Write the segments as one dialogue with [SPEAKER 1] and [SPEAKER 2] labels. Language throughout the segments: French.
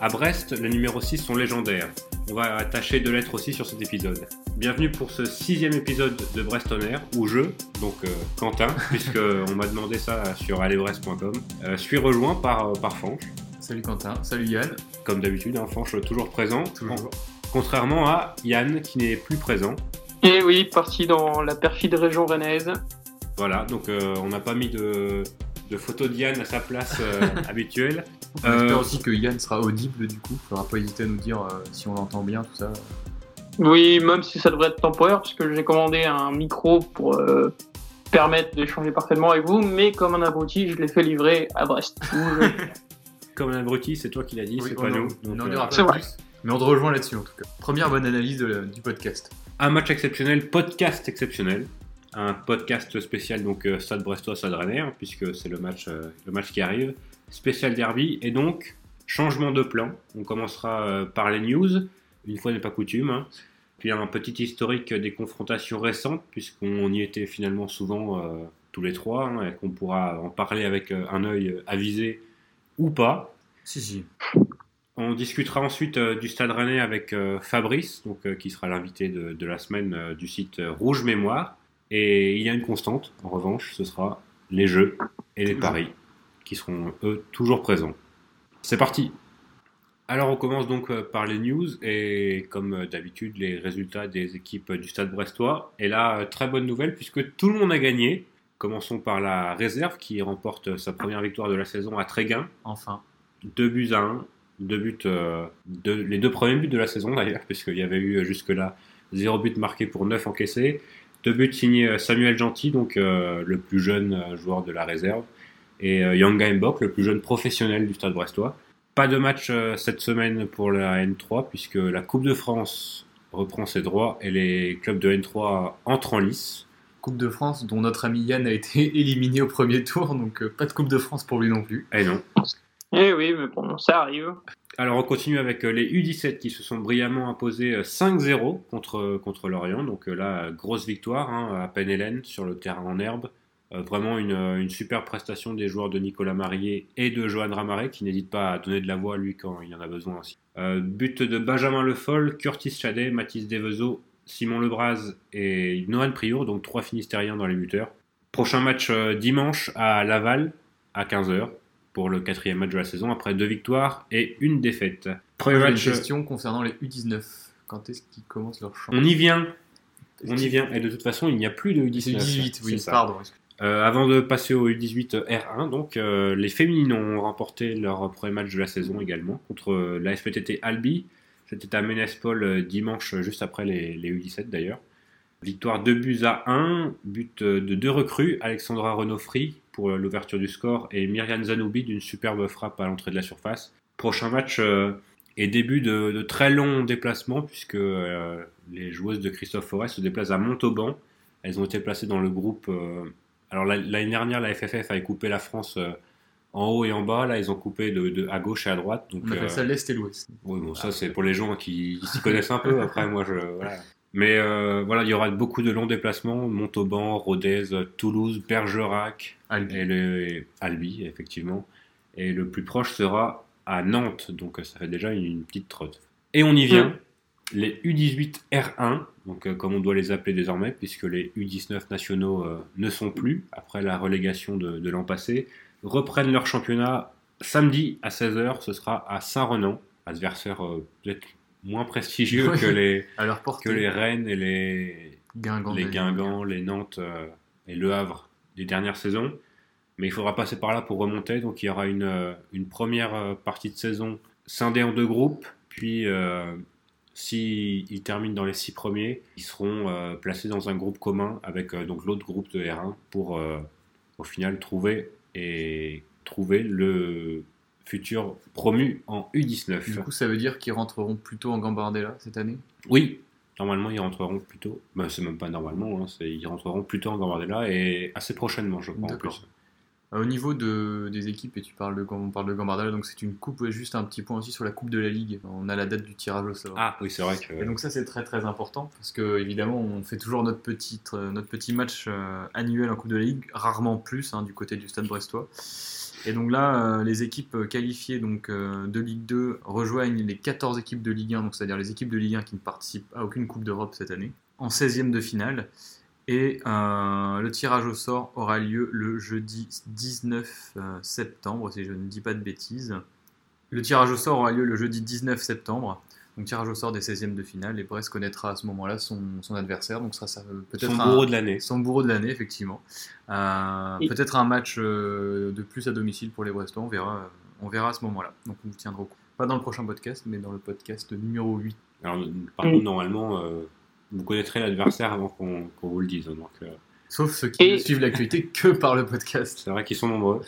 [SPEAKER 1] À Brest, les numéros 6 sont légendaires. On va tâcher de l'être aussi sur cet épisode. Bienvenue pour ce sixième épisode de Brest on Air, où je, donc euh, Quentin, puisqu'on m'a demandé ça sur allezbrest.com, euh, suis rejoint par, euh, par Fanche.
[SPEAKER 2] Salut Quentin, salut Yann.
[SPEAKER 1] Comme d'habitude, un Fanche toujours présent.
[SPEAKER 2] Toujours.
[SPEAKER 1] Contrairement à Yann qui n'est plus présent.
[SPEAKER 3] Et oui, parti dans la perfide région rennaise.
[SPEAKER 1] Voilà, donc euh, on n'a pas mis de, de photo d'Yann à sa place euh, habituelle.
[SPEAKER 2] On
[SPEAKER 1] Euh,
[SPEAKER 2] espère aussi que Yann sera audible du coup. Faudra pas hésiter à nous dire euh, si on l'entend bien, tout ça.
[SPEAKER 3] Oui, même si ça devrait être temporaire, puisque j'ai commandé un micro pour euh, permettre d'échanger parfaitement avec vous, mais comme un abruti, je l'ai fait livrer à Brest.
[SPEAKER 1] Comme un abruti, c'est toi qui l'as dit,
[SPEAKER 2] Oui,
[SPEAKER 1] c'est pas nous.
[SPEAKER 2] on n'en
[SPEAKER 1] euh,
[SPEAKER 2] dira
[SPEAKER 3] c'est
[SPEAKER 2] pas
[SPEAKER 3] vrai.
[SPEAKER 2] plus. Mais on te rejoint là-dessus en tout cas. Première bonne analyse de du podcast.
[SPEAKER 1] Un match exceptionnel, podcast exceptionnel. Un podcast spécial, donc euh, Stade Brestois, Stade Rennais, hein, puisque c'est le match, euh, le match qui arrive. Spécial derby, et donc changement de plan. On commencera euh, par les news, une fois n'est pas coutume. hein. Puis un petit historique des confrontations récentes, puisqu'on y était finalement souvent euh, tous les trois, hein, et qu'on pourra en parler avec un œil avisé ou pas.
[SPEAKER 2] Si, si.
[SPEAKER 1] On discutera ensuite euh, du Stade Rennais avec euh, Fabrice, donc, qui sera l'invité de, de la semaine du site Rouge Mémoire. Et il y a une constante, en revanche, ce sera les jeux et les paris, qui seront eux toujours présents. C'est parti Alors on commence donc euh, par les news et comme euh, d'habitude les résultats des équipes du Stade Brestois. Et là, euh, très bonne nouvelle puisque tout le monde a gagné. Commençons par la réserve qui remporte sa première victoire de la saison à Tréguin.
[SPEAKER 2] Enfin.
[SPEAKER 1] Deux buts à un. Deux buts, euh, deux- les deux premiers buts de la saison d'ailleurs, puisqu'il y avait eu jusque-là zéro but marqué pour neuf encaissés. Deux buts signés euh, Samuel Gentil, donc euh, le plus jeune euh, joueur de la réserve, et euh, Yanga Mbok, le plus jeune professionnel du stade brestois. Pas de match euh, cette semaine pour la N3, puisque la Coupe de France reprend ses droits et les clubs de N3 entrent en lice.
[SPEAKER 2] Coupe de France, dont notre ami Yann a été éliminé au premier tour, donc pas de Coupe de France pour lui non plus.
[SPEAKER 1] Eh non.
[SPEAKER 3] Eh oui, mais bon, ça arrive.
[SPEAKER 1] Alors on continue avec euh, les U17 qui se sont brillamment imposés euh, 5-0 contre, euh, contre Lorient. Donc euh, là, euh, grosse victoire hein, à Penn sur le terrain en herbe. Euh, vraiment une, euh, une super prestation des joueurs de Nicolas Marié et de Johan Ramaret qui n'hésite pas à donner de la voix lui quand il en a besoin aussi. Euh, but de Benjamin Le Foll, Curtis Chadet, Mathis Devezeau, Simon Lebras et Nohan Priour, donc trois Finistériens dans les buteurs. Prochain match euh, dimanche à Laval à 15h pour le quatrième match de la saison après deux victoires et une défaite. Premier match, euh,
[SPEAKER 2] question concernant les U19. Quand est-ce qu'ils commencent leur champ
[SPEAKER 1] on y vient, on y vient. Et de toute façon, il n'y a plus de
[SPEAKER 2] C'est
[SPEAKER 1] U19.
[SPEAKER 2] U18,
[SPEAKER 1] c'est
[SPEAKER 2] oui,
[SPEAKER 1] ça.
[SPEAKER 2] pardon.
[SPEAKER 1] Euh, avant de passer au U18 R1, donc euh, les féminines ont remporté leur premier match de la saison également contre la FPTT Albi. C'était à Ménespol dimanche, juste après les, les U17 d'ailleurs. Victoire 2 buts à 1, but de deux recrues, Alexandra Renofri pour euh, l'ouverture du score et Myriam Zanoubi d'une superbe frappe à l'entrée de la surface. Prochain match euh, et début de, de très longs déplacements puisque euh, les joueuses de Christophe Forest se déplacent à Montauban. Elles ont été placées dans le groupe euh, alors la- l'année dernière, la FFF avait coupé la France euh, en haut et en bas. Là, ils ont coupé de, de- à gauche et à droite. Donc,
[SPEAKER 2] On appelle ça l'Est et l'Ouest.
[SPEAKER 1] oui, bon, ça c'est pour les gens qui, qui s'y connaissent un peu. Après, moi, je voilà. Mais euh, voilà, il y aura beaucoup de longs déplacements Montauban, Rodez, Toulouse, Bergerac
[SPEAKER 2] Albi.
[SPEAKER 1] et le Albi, effectivement. Et le plus proche sera à Nantes. Donc, ça fait déjà une, une petite trotte. Et on y vient. Les U18 R1, donc euh, comme on doit les appeler désormais, puisque les U19 nationaux euh, ne sont plus, après la relégation de, de l'an passé, reprennent leur championnat samedi à 16h. Ce sera à Saint-Renan, adversaire peut-être moins prestigieux
[SPEAKER 2] Oui.
[SPEAKER 1] que, les, que les Rennes et les,
[SPEAKER 2] Guingamp.
[SPEAKER 1] les. Guingamp, les Nantes euh, et Le Havre des dernières saisons. Mais il faudra passer par là pour remonter. Donc il y aura une, euh, une première euh, partie de saison scindée en deux groupes. Puis euh, s'ils terminent dans les six premiers, ils seront euh, placés dans un groupe commun avec donc l'autre groupe de R1 pour au final trouver et trouver le futur promu en U19.
[SPEAKER 2] Du coup, ça veut dire qu'ils rentreront plutôt en Gambardella cette année?
[SPEAKER 1] Oui, normalement ils rentreront plutôt. Bah, c'est même pas normalement, hein, ils rentreront plutôt en Gambardella et assez prochainement, je crois. En
[SPEAKER 2] D'accord.
[SPEAKER 1] plus.
[SPEAKER 2] Euh, Au niveau de, des équipes, et tu parles de, quand on parle de Gambardella, donc c'est une coupe, juste un petit point aussi sur la Coupe de la Ligue. On a la date du tirage au sort.
[SPEAKER 1] Ah oui, c'est vrai que.
[SPEAKER 2] Et donc ça c'est très très important parce que évidemment on fait toujours notre petit, euh, notre petit match euh, annuel en Coupe de la Ligue, rarement plus hein, du côté du Stade Brestois. Et donc là euh, les équipes qualifiées donc, euh, de Ligue 2 rejoignent les 14 équipes de Ligue 1, donc c'est-à-dire les équipes de Ligue 1 qui ne participent à aucune Coupe d'Europe cette année, en 16e de finale. Et euh, le tirage au sort aura lieu le jeudi 19 euh, septembre, si je ne dis pas de bêtises. Le tirage au sort aura lieu le jeudi 19 septembre. Donc tirage au sort des 16e de finale et Brest connaîtra à ce moment-là son, son adversaire. Donc ça, ça peut-être
[SPEAKER 1] Son
[SPEAKER 2] un-
[SPEAKER 1] bourreau de l'année.
[SPEAKER 2] son bourreau de l'année, effectivement. Euh,
[SPEAKER 3] Et-
[SPEAKER 2] Peut-être un match euh, de plus à domicile pour les Brestois, on verra, euh, on verra à ce moment-là. Donc on vous tiendra au courant. Pas dans le prochain podcast, mais dans le podcast numéro 8.
[SPEAKER 1] Alors, par contre, normalement, euh, vous connaîtrez l'adversaire avant qu'on vous le dise. hein, Donc, euh,
[SPEAKER 2] Sauf ceux qui
[SPEAKER 3] Et-
[SPEAKER 2] ne suivent l'actualité que par le podcast.
[SPEAKER 1] c'est vrai qu'ils sont nombreux.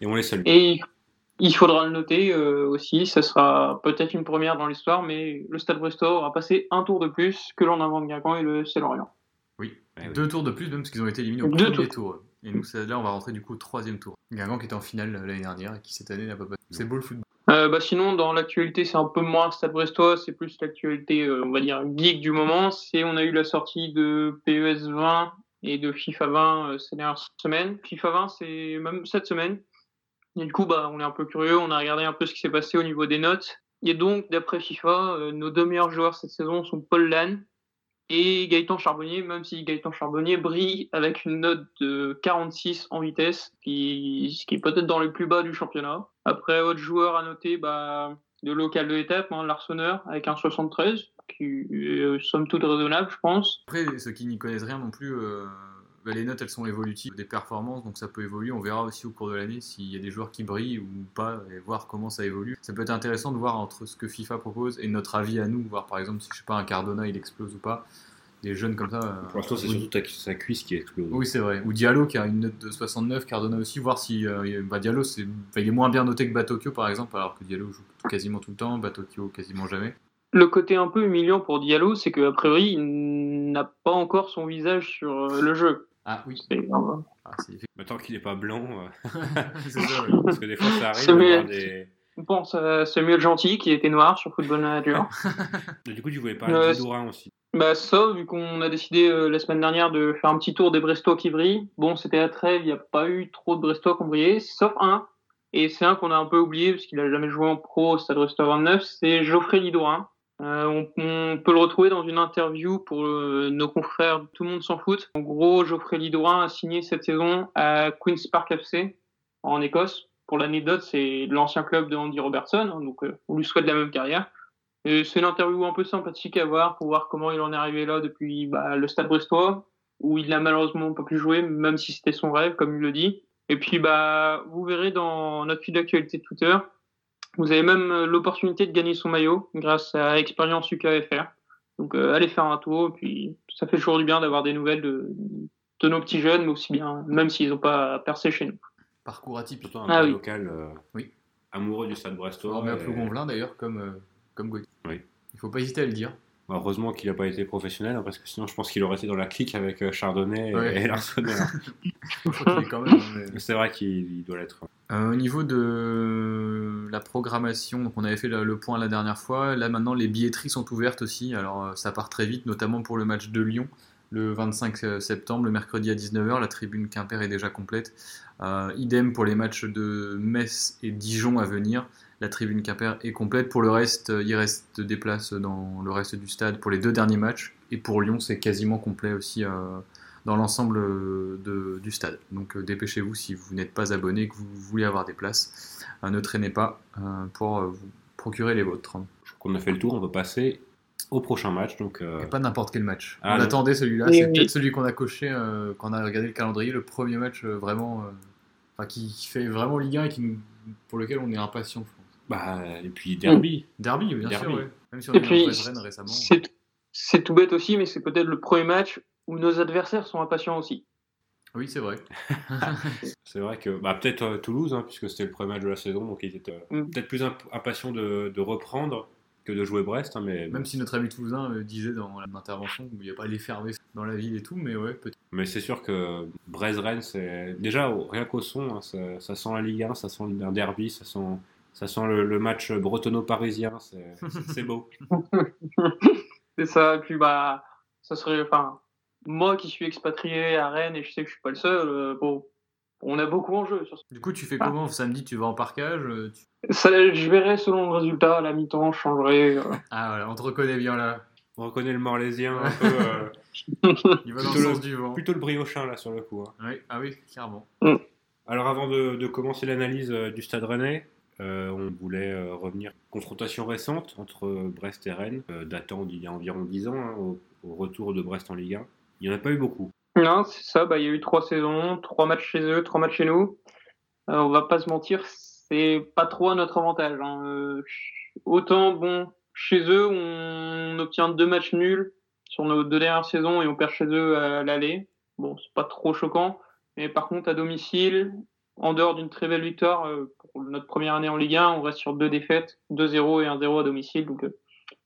[SPEAKER 1] Et on les salue.
[SPEAKER 3] Et il- faudra le noter euh, aussi, ça sera peut-être une première dans l'histoire, mais le Stade Brestois aura passé un tour de plus que l'on invente Guingamp et le C Lorient.
[SPEAKER 2] Oui, deux tours de plus, même parce qu'ils ont été éliminés au
[SPEAKER 3] Deux
[SPEAKER 2] premier tour. Et nous, là, on va rentrer du coup au troisième tour. Guingamp qui était en finale euh, l'année dernière et qui cette année n'a pas passé. C'est beau le football.
[SPEAKER 3] Euh, bah sinon, dans l'actualité, c'est un peu moins Stade Brestois, c'est plus l'actualité, euh, on va dire, geek du moment. C'est on a eu la sortie de PES 20 et de FIFA 20 euh, ces dernières semaines. FIFA 20, c'est même cette semaine. Et du coup, bah, on est un peu curieux, on a regardé un peu ce qui s'est passé au niveau des notes. Et donc, d'après FIFA, euh, nos deux meilleurs joueurs cette saison sont Paul Lannes et Gaëtan Charbonnier, même si Gaëtan Charbonnier brille avec une note de 46 en vitesse, qui, qui est peut-être dans les plus bas du championnat. Après, autre joueur à noter, bah, de local de l'étape, hein, l'Arseneur, avec un 73, qui est euh, somme toute raisonnable, je pense.
[SPEAKER 2] Après, ceux qui n'y connaissent rien non plus, euh, bah, les notes elles sont évolutives des performances, donc ça peut évoluer. On verra aussi au cours de l'année s'il y a des joueurs qui brillent ou pas et voir comment ça évolue. Ça peut être intéressant de voir entre ce que FIFA propose et notre avis à nous, voir par exemple si je sais pas un Cardona il explose ou pas. Des jeunes comme ça. euh,
[SPEAKER 1] Pour l'instant, c'est
[SPEAKER 2] oui.
[SPEAKER 1] surtout ta- sa cuisse qui explose.
[SPEAKER 2] Oui, c'est vrai. Ou Diallo qui a une note de 69, Cardona aussi, voir si euh, bah, Diallo c'est, enfin, il est moins bien noté que Batokyo par exemple, alors que Diallo joue quasiment tout le temps, Batokyo quasiment jamais.
[SPEAKER 3] Le côté un peu humiliant pour Diallo, c'est qu'a priori, il n'a pas encore son visage sur euh, le jeu.
[SPEAKER 2] Ah oui.
[SPEAKER 3] C'est-
[SPEAKER 2] Ah, c'est,
[SPEAKER 1] Mais tant qu'il n'est pas blanc, euh,
[SPEAKER 2] c'est ça,
[SPEAKER 1] parce que des fois ça arrive
[SPEAKER 3] C'est
[SPEAKER 1] d'avoir
[SPEAKER 3] mieux.
[SPEAKER 1] des.
[SPEAKER 3] On pense à Samuel Gentil, qui était noir sur Football Manager.
[SPEAKER 1] Du coup, tu voulais parler
[SPEAKER 3] Euh,
[SPEAKER 1] de Didourin aussi.
[SPEAKER 3] Bah ça, vu qu'on a décidé euh, la semaine dernière de faire un petit tour des Brestois qui brillent. Bon, c'était la trêve, il n'y a pas eu trop de Brestois qui ont brillé, sauf un. Et c'est un qu'on a un peu oublié parce qu'il a jamais joué en pro au Stade Brestois 29, c'est Geoffrey Lidorin. Euh, on, on peut le retrouver dans une interview pour euh, nos confrères Tout le monde s'en fout. En gros, Geoffrey Lidorin a signé cette saison à Queen's Park FC en Écosse. Pour l'anecdote, c'est l'ancien club de Andy Robertson, hein, donc euh, on lui souhaite la même carrière. C'est une interview un peu sympathique à voir pour voir comment il en est arrivé là depuis bah, le Stade Brestois, où il n'a malheureusement pas pu jouer, même si c'était son rêve, comme il le dit. Et puis, bah, vous verrez dans notre fil d'actualité Twitter, vous avez même euh, l'opportunité de gagner son maillot grâce à Expérience UKFR. Donc, euh, allez faire un tour, et puis ça fait toujours du bien d'avoir des nouvelles de, de nos petits jeunes, mais aussi bien, même s'ils n'ont pas percé chez nous.
[SPEAKER 2] Parcours atypique.
[SPEAKER 1] Surtout un
[SPEAKER 3] Ah oui.
[SPEAKER 1] local euh,
[SPEAKER 2] Oui.
[SPEAKER 1] amoureux du stade brestois.
[SPEAKER 2] On met un
[SPEAKER 1] et-
[SPEAKER 2] Plougonvelin d'ailleurs comme, euh, comme Gauthier.
[SPEAKER 1] Oui.
[SPEAKER 2] Il faut pas hésiter à le dire.
[SPEAKER 1] Heureusement qu'il n'a pas été professionnel, hein, parce que sinon je pense qu'il aurait été dans la clique avec euh, Chardonnay et-
[SPEAKER 2] Ouais.
[SPEAKER 1] et l'Arsenal.
[SPEAKER 2] Je crois qu'il est quand même. hein,
[SPEAKER 1] C'est vrai qu'il il doit l'être.
[SPEAKER 2] Euh, au niveau de la programmation, donc on avait fait le, point la dernière fois. Là maintenant, les billetteries sont ouvertes aussi. Alors euh, ça part très vite, notamment pour le match de Lyon le 25 septembre, le mercredi à 19h. La tribune Quimper est déjà complète. Euh, idem pour les matchs de Metz et Dijon à venir. La tribune Quimper est complète. Pour le reste, euh, il reste des places dans le reste du stade pour les deux derniers matchs. Et pour Lyon, c'est quasiment complet aussi euh, dans l'ensemble euh, de- du stade. Donc euh, dépêchez-vous si vous n'êtes pas abonné et que vous voulez avoir des places. Euh, ne traînez pas euh, pour euh, vous procurer les vôtres.
[SPEAKER 1] Je crois qu'on a fait le tour, on peut passer au prochain match. Donc, euh,
[SPEAKER 2] Et pas n'importe quel match.
[SPEAKER 1] Ah,
[SPEAKER 2] on
[SPEAKER 1] non.
[SPEAKER 2] attendait celui-là.
[SPEAKER 3] Oui,
[SPEAKER 2] c'est
[SPEAKER 3] oui.
[SPEAKER 2] peut-être celui qu'on a coché euh, quand on a regardé le calendrier. Le premier match euh, vraiment. euh, enfin, qui, qui fait vraiment Ligue 1 et qui, nous- pour lequel on est impatient, je pense.
[SPEAKER 1] Bah, et puis Derby.
[SPEAKER 2] Derby, bien
[SPEAKER 1] Derby.
[SPEAKER 2] sûr. ouais. Même si on
[SPEAKER 3] Et puis,
[SPEAKER 2] récemment.
[SPEAKER 3] c'est tout bête aussi, mais c'est peut-être le premier match où nos adversaires sont impatients aussi.
[SPEAKER 2] Oui, c'est vrai.
[SPEAKER 1] C'est vrai que bah, peut-être euh, Toulouse, hein, puisque c'était le premier match de la saison, donc ils étaient euh,
[SPEAKER 3] Mm.
[SPEAKER 1] peut-être plus imp- impatients de, de reprendre que de jouer Brest. hein, mais,
[SPEAKER 2] Même si notre ami Toulousain euh, disait dans l'intervention qu'il n'y a pas l'effervescence dans la ville et tout, mais ouais, peut-être.
[SPEAKER 1] mais c'est sûr que Brest-Rennes, c'est déjà au- rien qu'au son, hein, ça, ça sent la Ligue 1, ça sent un derby, ça sent, ça sent le, le match bretonno-parisien, c'est beau.
[SPEAKER 3] C'est ça. Et puis, bah, ça serait, enfin, moi qui suis expatrié à Rennes et je sais que je suis pas le seul, euh, bon, on a beaucoup en jeu sur
[SPEAKER 2] Du coup, tu fais
[SPEAKER 3] Ah.
[SPEAKER 2] comment samedi? Tu vas en parcage euh, tu-
[SPEAKER 3] ça. Je verrai selon le résultat, à la mi-temps, je changerai. euh.
[SPEAKER 2] Ah voilà, on te reconnaît bien là.
[SPEAKER 1] On reconnaît le Morlaisien un peu, euh,
[SPEAKER 2] Il va dans
[SPEAKER 1] Plutôt
[SPEAKER 2] le
[SPEAKER 1] le-
[SPEAKER 2] sens du vent.
[SPEAKER 1] plutôt le briochin là sur le coup. hein.
[SPEAKER 2] Oui, ah oui, clairement.
[SPEAKER 1] Alors avant de, de commencer l'analyse euh, du Stade Rennais, euh, on voulait euh, revenir confrontation récente entre Brest et Rennes, euh, datant d'il y a environ 10 ans, hein, au, retour de Brest en Ligue 1. Il n'y en a pas eu beaucoup.
[SPEAKER 3] Non, c'est ça. Bah, il y a eu trois saisons, trois matchs chez eux, trois matchs chez nous. On va pas se mentir, c'est pas trop à notre avantage. hein. Autant, bon, chez eux, on obtient deux matchs nuls sur nos deux dernières saisons et on perd chez eux à l'aller. Bon, c'est pas trop choquant. Mais par contre, à domicile, en dehors d'une très belle victoire euh, pour notre première année en Ligue 1, on reste sur deux défaites, 2-0 et 1-0 à domicile. Donc, euh,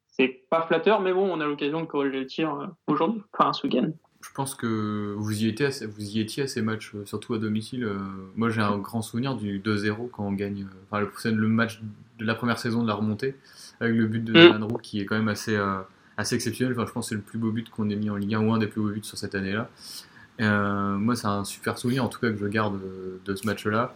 [SPEAKER 3] c'est pas flatteur, mais bon, on a l'occasion de corriger le tir euh, aujourd'hui, enfin ce week-end.
[SPEAKER 2] Je pense que vous y étiez à, ces- vous y étiez à ces matchs, surtout à domicile. Moi, j'ai un grand souvenir du 2-0 quand on gagne. Enfin, le, match de la première saison de la remontée, avec le but de
[SPEAKER 3] Mm.
[SPEAKER 2] Nolan Roux qui est quand même assez, euh, assez exceptionnel. Enfin, je pense que c'est le plus beau but qu'on ait mis en Ligue 1 ou un des plus beaux buts sur cette année-là. Euh, moi, c'est un super souvenir, en tout cas, que je garde euh, de ce match-là.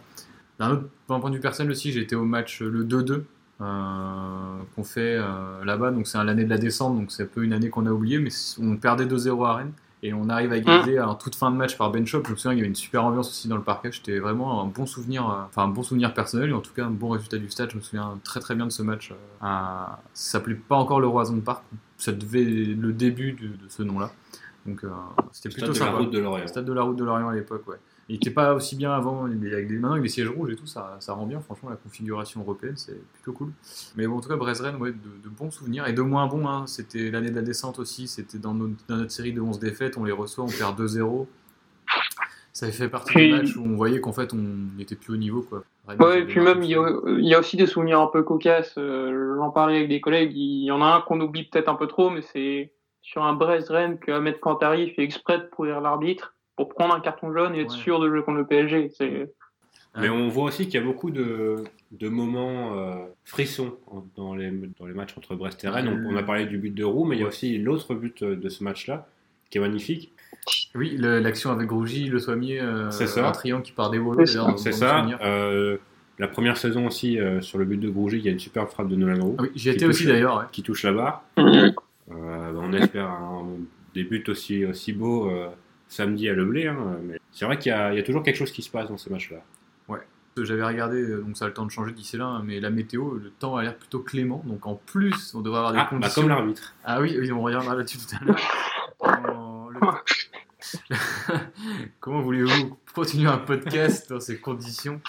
[SPEAKER 2] D'un autre point de vue personnel aussi, été au match euh, le 2-2 euh, qu'on fait euh, là-bas. Donc, c'est l'année de la descente, donc c'est un peu une année qu'on a oubliée, mais on perdait 2-0 à Rennes. Et on arrive à égaliser en toute fin de match par Ben Shop. Je me souviens, il y avait une super ambiance aussi dans le parquet. C'était vraiment un bon souvenir, enfin un bon souvenir personnel, et en tout cas un bon résultat du stade. Je me souviens très très bien de ce match. Ça s'appelait pas encore le Roison Park. Ça devait le début de, de ce nom-là. Donc euh, c'était
[SPEAKER 1] Stade
[SPEAKER 2] plutôt
[SPEAKER 1] de la
[SPEAKER 2] sympa.
[SPEAKER 1] route de Lorient.
[SPEAKER 2] Stade de la route de Lorient à l'époque, ouais. Il était pas aussi bien avant, est avec des, maintenant avec des sièges rouges et tout, ça, ça rend bien, franchement, la configuration européenne, c'est plutôt cool. Mais bon, en tout cas, Brest-Rennes, ouais, de, de bons souvenirs, et de moins bons, hein. c'était l'année de la descente aussi, c'était dans, notre série de 11 défaites, on les reçoit, on perd 2-0. Ça fait partie
[SPEAKER 3] Puis-
[SPEAKER 2] des matchs où on voyait qu'en fait, on n'était plus au niveau, quoi. Rennes,
[SPEAKER 3] Ouais, et puis même, il y, a,
[SPEAKER 2] marqué
[SPEAKER 3] il y a aussi des souvenirs un peu cocasses. euh, J'en parlais avec des collègues. Il y en a un qu'on oublie peut-être un peu trop, mais c'est sur un Brest-Rennes que Ahmed Kantari fait exprès de pourrir l'arbitre pour prendre un carton jaune et être
[SPEAKER 2] Ouais.
[SPEAKER 3] sûr de jouer contre le PSG. C'est
[SPEAKER 1] Mais on voit aussi qu'il y a beaucoup de, de moments euh, frissons dans les, dans les matchs entre Brest et Rennes. On, on a parlé du but de Roux, mais il y a aussi l'autre but euh, de ce match-là, qui est magnifique.
[SPEAKER 2] Oui, le- l'action avec Rougy, Le Sommier, euh,
[SPEAKER 1] C'est ça.
[SPEAKER 2] un triangle qui part des volos,
[SPEAKER 3] C'est ça.
[SPEAKER 1] C'est. Euh, la première saison aussi, euh, sur le but de Grougy, il y a une superbe frappe de Nolan Roux
[SPEAKER 2] Ah oui, j'y
[SPEAKER 1] Qui
[SPEAKER 2] étais aussi
[SPEAKER 1] touche-
[SPEAKER 2] d'ailleurs, ouais.
[SPEAKER 1] qui touche la barre.
[SPEAKER 3] Mhm.
[SPEAKER 1] Euh, on espère un- des buts aussi, aussi beaux euh, samedi à Leblé. hein, mais c'est vrai qu'il y, a il y a toujours quelque chose qui se passe dans ces matchs-là.
[SPEAKER 2] J'avais regardé, euh, donc ça a le temps de changer d'ici là, hein, mais la météo, le temps a l'air plutôt clément, donc en plus, on devrait avoir des
[SPEAKER 1] Ah, bah,
[SPEAKER 2] conditions.
[SPEAKER 1] comme l'arbitre.
[SPEAKER 2] Ah oui, oui, on reviendra là-dessus tout à l'heure. En- le- Comment voulez-vous continuer un podcast dans ces conditions?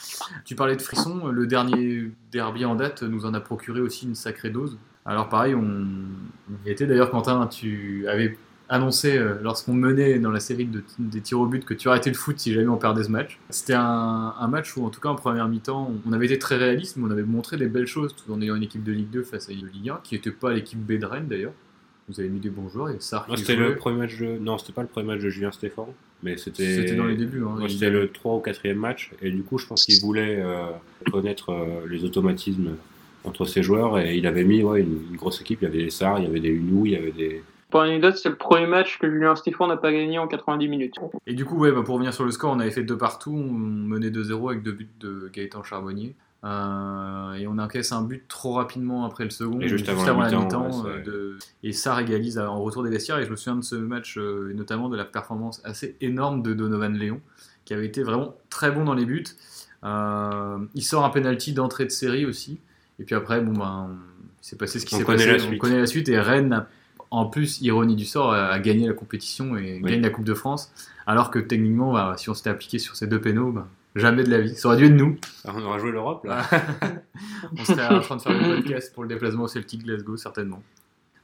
[SPEAKER 2] Tu parlais de frisson, le dernier derby en date nous en a procuré aussi une sacrée dose. Alors pareil, on, y était d'ailleurs Quentin, tu avais annoncé euh, lorsqu'on menait dans la série de- des tirs au but que tu arrêtais le foot si jamais on perdait ce match. C'était un, un match où en tout cas en première mi-temps on avait été très réaliste, mais on avait montré des belles choses tout en ayant une équipe de Ligue 2 face à une Ligue 1 qui n'était pas l'équipe B de Rennes d'ailleurs. Vous avez mis des bons joueurs, il y a Sarr
[SPEAKER 1] Non, c'était le premier match de. Non, c'était pas le premier match de Julien Stéphane, mais c'était.
[SPEAKER 2] C'était dans les débuts. Hein.
[SPEAKER 1] Ouais, C'était le 3 ou 4 match, et du coup, je pense qu'il voulait euh, connaître euh, les automatismes entre ses joueurs, et il avait mis ouais, une, une grosse équipe. Il y avait des Sarr, il y avait des Unou, il y avait des.
[SPEAKER 3] Pour anecdote, c'est le premier match que Julien Stéphane n'a pas gagné en 90 minutes.
[SPEAKER 2] Et du coup, ouais, bah, pour revenir sur le score, on avait fait deux partout, on menait 2-0 avec deux buts de Gaëtan Charbonnier. Euh, et on encaisse un but trop rapidement après le second,
[SPEAKER 1] Et juste avant la
[SPEAKER 2] la
[SPEAKER 1] mi-temps, ouais,
[SPEAKER 2] euh, de... Et ça régalise en retour des vestiaires. Et je me souviens de ce match, euh, et notamment de la performance assez énorme de Donovan Léon, qui avait été vraiment très bon dans les buts. Euh, il sort un penalty d'entrée de série aussi. Et puis après, bon, ben, il s'est passé ce qui s'est passé.
[SPEAKER 1] la
[SPEAKER 2] On connaît la suite. Et Rennes, a- en plus, ironie du sort, a gagné la compétition et
[SPEAKER 1] Oui.
[SPEAKER 2] gagne la Coupe de France. Alors que techniquement, bah, si on s'était appliqué sur ces deux pénaux, bah, jamais de la vie. Ça aurait dû être nous.
[SPEAKER 1] Ah, on aura joué l'Europe là.
[SPEAKER 2] on serait en train de faire le podcast pour le déplacement au Celtic Glasgow, certainement.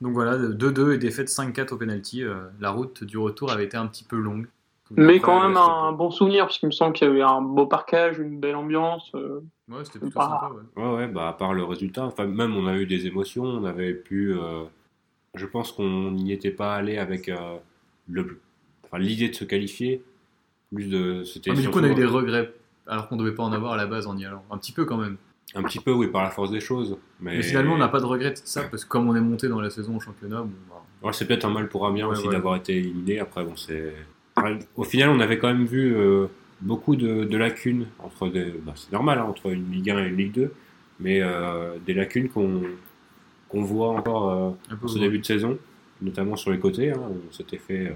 [SPEAKER 2] Donc voilà, 2-2 et défaite 5-4 au penalty. Euh, la route du retour avait été un petit peu longue.
[SPEAKER 3] Mais quand même un, bon souvenir, parce qu'il me semble qu'il y avait un beau parquage, une belle ambiance. Euh,
[SPEAKER 2] ouais, c'était plutôt sympa,
[SPEAKER 1] ouais. Ouais, ouais, bah, à part le résultat, enfin, même on a eu des émotions, on avait pu. Euh, je pense qu'on n'y était pas allé avec euh, le, enfin, l'idée de se qualifier. Plus de.
[SPEAKER 2] C'était mais du coup, on a eu des regrets, alors qu'on ne devait pas en avoir à la base en y allant. Un petit peu quand même.
[SPEAKER 1] Un petit peu, oui, par la force des choses. Mais,
[SPEAKER 2] finalement, on n'a pas de regrets de ça, parce que comme on est monté dans la saison au championnat. Bon,
[SPEAKER 1] bah... ouais, c'est peut-être un mal pour un bien aussi d'avoir été éliminé. Après, bon, c'est au final, on avait quand même vu euh, beaucoup de, lacunes entre des, bah, c'est normal hein, entre une Ligue 1 et une Ligue 2, mais euh, des lacunes qu'on voit encore euh, ce début de saison, notamment sur les côtés. Hein, on s'était fait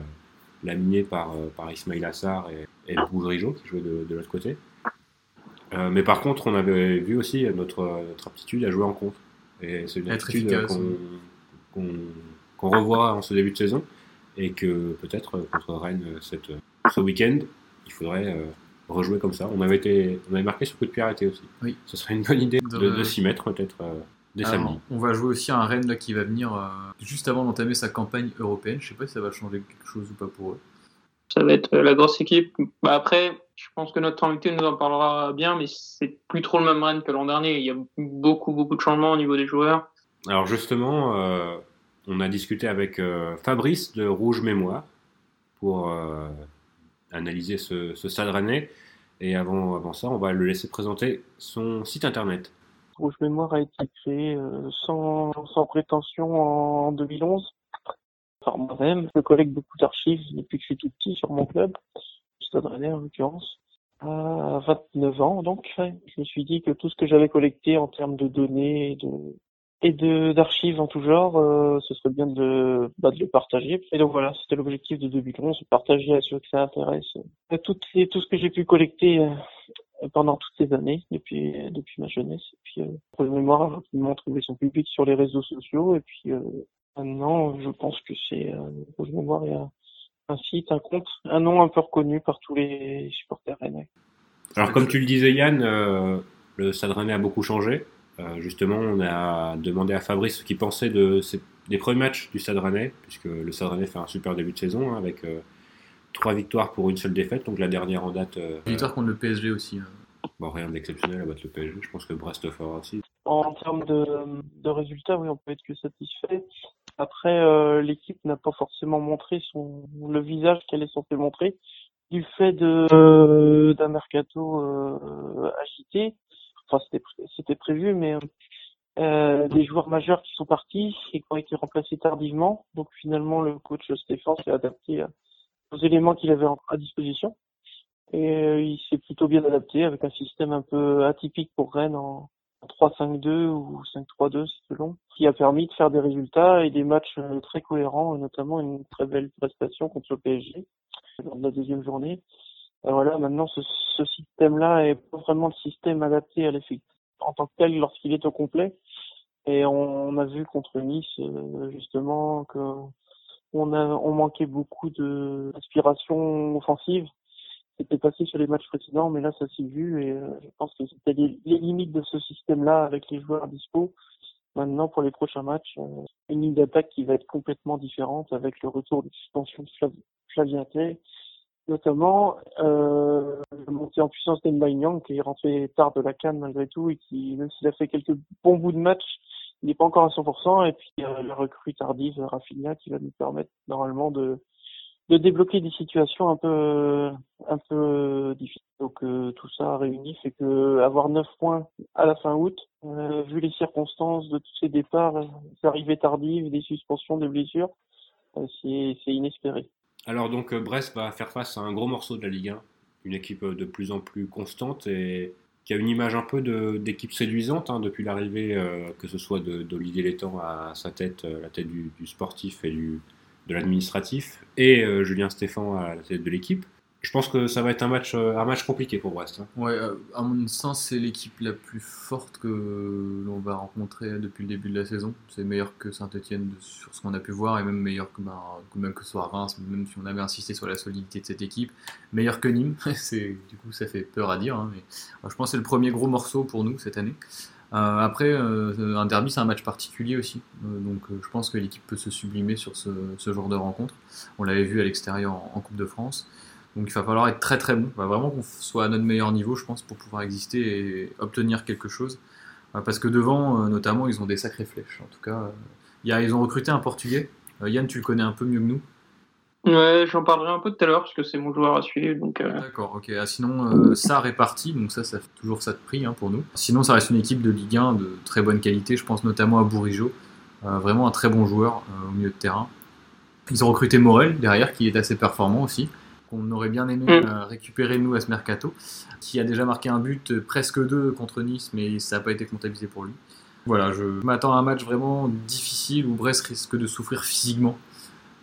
[SPEAKER 1] laminer par, par Ismail Assar et, et Boudrigeau qui jouait de, l'autre côté. mais par contre, on avait vu aussi notre, notre aptitude à jouer en contre. Et c'est une aptitude qu'on revoit en ce début de saison et que peut-être euh, contre Rennes euh, cette, euh, ce week-end, il faudrait rejouer comme ça. On avait, été, on avait marqué sur coup de pied arrêté aussi.
[SPEAKER 2] Oui.
[SPEAKER 1] Ce serait une bonne idée de, s'y mettre peut-être dès samedi.
[SPEAKER 2] On va jouer aussi un Rennes là, qui va venir juste avant d'entamer sa campagne européenne. Je sais pas si ça va changer quelque chose ou pas pour eux.
[SPEAKER 3] Ça va être la grosse équipe. Bah, après, je pense que notre invité nous en parlera bien, mais c'est plus trop le même Rennes que l'an dernier. Il y a beaucoup, beaucoup de changements au niveau des joueurs.
[SPEAKER 1] Alors justement, on a discuté avec euh, Fabrice de Rouge Mémoire pour euh, analyser ce, stade rennais. Et avant, avant ça, on va le laisser présenter son site internet.
[SPEAKER 4] Rouge Mémoire a été créé euh, sans, sans prétention en 2011 par moi-même. Je collecte beaucoup d'archives depuis que je suis tout petit sur mon club, Stade Rennais en l'occurrence. À 29 ans, donc, je me suis dit que tout ce que j'avais collecté en termes de données de, et d'archives en tout genre, euh, ce serait bien de, bah, de le partager. Et donc voilà, c'était l'objectif de 2011, partager à ceux que ça intéresse euh, tout, ce que j'ai pu collecter euh, pendant toutes ces années, depuis depuis ma jeunesse. Et puis pour le mémoire, rapidement trouvé son public sur les réseaux sociaux. Et puis maintenant, je pense que c'est pour mémoire, il un site, un compte, un nom un peu reconnu par tous les supporters rennais.
[SPEAKER 1] Alors comme tu le disais Yann, le Stade Rennais a beaucoup changé. Euh, justement, on a demandé à Fabrice ce qu'il pensait de des premiers matchs du Stade Rennais, puisque le Stade Rennais fait un super début de saison hein, avec euh, trois victoires pour une seule défaite, donc la dernière en date.
[SPEAKER 2] Euh, victoire contre le PSG aussi. Hein.
[SPEAKER 1] Bon, rien d'exceptionnel à battre le PSG. Je pense que Brest fera aussi.
[SPEAKER 4] En termes de, de, résultats, oui, on peut être que satisfait. Après, l'équipe n'a pas forcément montré son le visage qu'elle est censée montrer du fait de d'un mercato agité enfin c'était prévu, mais euh, des joueurs majeurs qui sont partis et qui ont été remplacés tardivement. Donc finalement, le coach Stéphane s'est adapté aux éléments qu'il avait à disposition. Et euh, il s'est plutôt bien adapté avec un système un peu atypique pour Rennes en, 3-5-2 ou 5-3-2 selon, qui a permis de faire des résultats et des matchs euh, très cohérents, notamment une très belle prestation contre le PSG lors de la deuxième journée voilà, maintenant ce, ce système-là est pas vraiment le système adapté à l'effectif en tant que tel lorsqu'il est au complet. Et on, a vu contre Nice euh, justement que on a on manquait beaucoup de d'inspiration offensive. C'était passé sur les matchs précédents, mais là ça s'est vu et euh, je pense que c'était les, limites de ce système-là avec les joueurs dispo. Maintenant pour les prochains matchs, euh, une ligne d'attaque qui va être complètement différente avec le retour de suspension de Flavien notamment euh, montée en puissance d'Enbaignan qui est rentré tard de la canne malgré tout et qui même s'il a fait quelques bons bouts de match il n'est pas encore à 100% et puis euh, la recrue tardive Rafinha qui va nous permettre normalement de de débloquer des situations un peu un peu difficiles. Donc euh, tout ça réuni fait que avoir 9 points à la fin août euh, vu les circonstances de tous ces départs ces arrivées tardives des suspensions des blessures euh, c'est c'est inespéré
[SPEAKER 1] alors donc euh, Brest va faire face à un gros morceau de la Ligue 1, une équipe euh, de plus en plus constante et qui a une image un peu d'équipe séduisante hein, depuis l'arrivée, euh, que ce soit d'Olivier Létang à sa tête, la tête du, sportif et du, de l'administratif, et Julien Stéphan à la tête de l'équipe. Je pense que ça va être un match, euh, un match compliqué pour Brest. Hein.
[SPEAKER 2] Ouais, euh, à mon sens, c'est l'équipe la plus forte que l'on va rencontrer depuis le début de la saison. C'est meilleur que Saint-Etienne sur ce qu'on a pu voir et même meilleur que, même que soit Reims, même si on avait insisté sur la solidité de cette équipe. Meilleur que Nîmes, du coup ça fait peur à dire. Hein, mais, je pense que c'est le premier gros morceau pour nous cette année. Euh, après, un derby, c'est un match particulier aussi. donc, je pense que l'équipe peut se sublimer sur ce, genre de rencontre. On l'avait vu à l'extérieur en, Coupe de France. Donc il va falloir être très très bon. Il va vraiment qu'on soit à notre meilleur niveau, je pense, pour pouvoir exister et obtenir quelque chose. Euh, parce que devant, euh, notamment, ils ont des sacrées flèches. En tout cas, euh, ils ont recruté un Portugais. Yann, tu le connais un peu mieux que nous.
[SPEAKER 3] Ouais, j'en parlerai un peu tout à l'heure parce que c'est mon joueur à suivre. Donc, euh,
[SPEAKER 2] D'accord, ok. Ah, sinon, euh, ça répartit, donc ça, ça fait toujours ça de prix hein, pour nous. Sinon, ça reste une équipe de Ligue 1 de très bonne qualité. Je pense notamment à Bourigeau, Euh, vraiment un très bon joueur au milieu de terrain. Ils ont recruté Morel derrière, qui est assez performant aussi, qu'on aurait bien aimé
[SPEAKER 3] Mm.
[SPEAKER 2] euh, récupérer nous à ce mercato, qui a déjà marqué un but, euh, presque deux contre Nice, mais ça n'a pas été comptabilisé pour lui. Voilà, je m'attends à un match vraiment difficile où Brest risque de souffrir physiquement.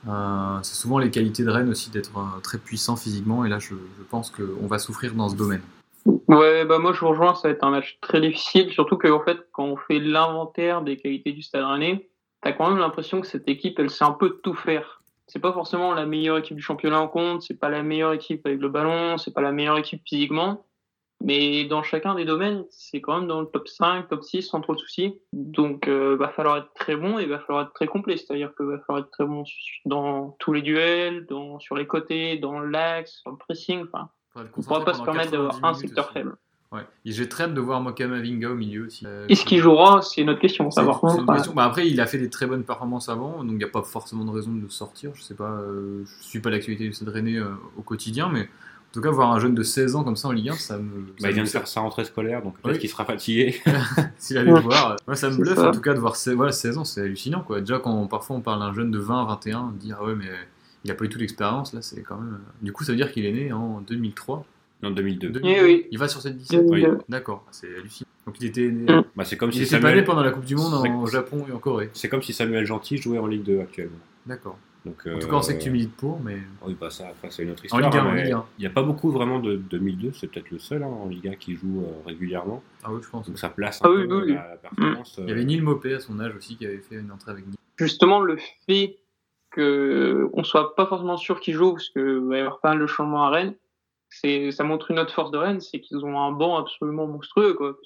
[SPEAKER 2] Euh, c'est souvent les qualités de Rennes aussi d'être très puissant physiquement, et là je, je pense qu'on va souffrir dans ce domaine.
[SPEAKER 3] ouais, bah moi je vous rejoins, ça va être un match très difficile, surtout que en fait, quand on fait l'inventaire des qualités du Stade Rennais, t'as quand même l'impression que cette équipe, elle sait un peu tout faire. C'est pas forcément la meilleure équipe du championnat en compte, c'est pas la meilleure équipe avec le ballon, c'est pas la meilleure équipe physiquement, mais dans chacun des domaines, c'est quand même dans le top 5, top 6 sans trop de soucis. Donc, euh, va falloir être très bon et va falloir être très complet, c'est-à-dire que va falloir être très bon dans tous les duels, dans sur les côtés, dans l'axe, sur le pressing, enfin. On pourra
[SPEAKER 2] concentré
[SPEAKER 3] pas se permettre
[SPEAKER 2] 90
[SPEAKER 3] d'avoir un secteur faible.
[SPEAKER 2] Ouais. Et j'ai très hâte de voir Mokama Vinga au milieu aussi. Euh,
[SPEAKER 3] Est-ce qu'il jouera? C'est notre question. Savoir
[SPEAKER 2] c'est une
[SPEAKER 3] comment.
[SPEAKER 2] question. Bah, après, il a fait des très bonnes performances avant, donc il n'y a pas forcément de raison de le sortir. Je sais pas, euh, je suis pas l'actualité du Stade Rennais euh, au quotidien, mais en tout cas, voir un jeune de 16 ans comme ça en Ligue 1, ça me.
[SPEAKER 1] Bah,
[SPEAKER 2] ça
[SPEAKER 1] il vient
[SPEAKER 2] me-
[SPEAKER 1] de faire sa rentrée scolaire, donc peut-être
[SPEAKER 2] Oui.
[SPEAKER 1] qu'il sera fatigué.
[SPEAKER 2] S'il allait le voir, ça me bluffe
[SPEAKER 3] ça.
[SPEAKER 2] en tout cas de voir 16, voilà, 16 ans, c'est hallucinant quoi. Déjà quand parfois on parle d'un jeune de 20, 21, dire ah ouais mais il a pas eu toute l'expérience, là c'est quand même. euh, Du coup ça veut dire qu'il est né en 2003.
[SPEAKER 1] En 2002.
[SPEAKER 2] 2002.
[SPEAKER 3] Eh oui.
[SPEAKER 2] Il va sur cette 17
[SPEAKER 1] Oui.
[SPEAKER 2] D'accord, c'est hallucinant. Donc il était, né-
[SPEAKER 3] Mm.
[SPEAKER 1] Bah, c'est comme
[SPEAKER 2] il
[SPEAKER 1] si
[SPEAKER 2] était pas né
[SPEAKER 1] Samuel...
[SPEAKER 2] pendant la Coupe du Monde en Japon et en Corée.
[SPEAKER 1] C'est comme si Samuel Gentil jouait en Ligue 2 actuellement.
[SPEAKER 2] D'accord.
[SPEAKER 1] Donc,
[SPEAKER 2] En
[SPEAKER 1] euh,
[SPEAKER 2] tout cas on sait que tu milites pour, mais.
[SPEAKER 1] Oui, bah ça, après, c'est une autre
[SPEAKER 2] En
[SPEAKER 1] histoire.
[SPEAKER 2] Ligue 1,
[SPEAKER 1] hein,
[SPEAKER 2] en Ligue 1.
[SPEAKER 1] Il n'y a pas beaucoup vraiment de 2002, c'est peut-être le seul hein, en Ligue 1 qui joue euh, régulièrement.
[SPEAKER 2] Ah oui je pense.
[SPEAKER 1] Donc ça place un
[SPEAKER 3] Ah oui,
[SPEAKER 1] peu
[SPEAKER 3] oui, oui.
[SPEAKER 1] la performance.
[SPEAKER 2] Il y avait Neil Mopé à son âge aussi qui avait fait une entrée avec Nice.
[SPEAKER 3] Justement, le fait que on soit pas forcément sûr qu'il joue, parce que va y avoir pas mal de changements à Rennes, c'est ça montre une autre force de Rennes, c'est qu'ils ont un banc absolument monstrueux, quoi.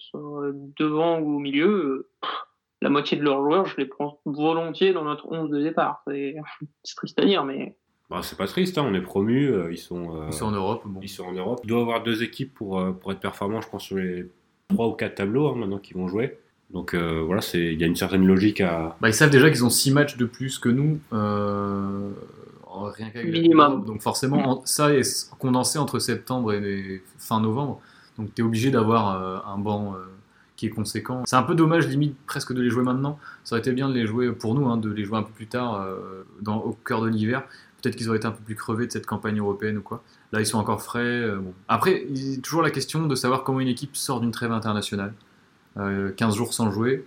[SPEAKER 3] Devant ou au milieu, euh, pff, la moitié de leurs joueurs, je les prends volontiers dans notre 11 de départ. C'est c'est triste à dire, mais
[SPEAKER 1] Bah, c'est pas triste, hein, on est promu, euh, ils sont. euh,
[SPEAKER 2] Ils sont en Europe, bon.
[SPEAKER 1] Ils sont en Europe. Il doit avoir deux équipes pour, euh, pour être performants, je pense, sur les trois ou quatre tableaux hein, maintenant qui vont jouer. Donc euh, voilà, c'est- il y a une certaine logique à.
[SPEAKER 2] Bah, ils savent déjà qu'ils ont 6 matchs de plus que nous, euh, en- rien qu'avec
[SPEAKER 3] Minimum.
[SPEAKER 2] Donc forcément, en- ça est condensé entre septembre et fin novembre. Donc tu es obligé d'avoir euh, un banc euh, qui est conséquent. C'est un peu dommage, limite, presque de les jouer maintenant. Ça aurait été bien de les jouer pour nous, hein, de les jouer un peu plus tard, euh, dans, au cœur de l'hiver. Peut-être qu'ils auraient été un peu plus crevés de cette campagne européenne ou quoi. Là, ils sont encore frais. euh, bon. Après, il y a toujours la question de savoir comment une équipe sort d'une trêve internationale. Euh, 15 jours sans jouer,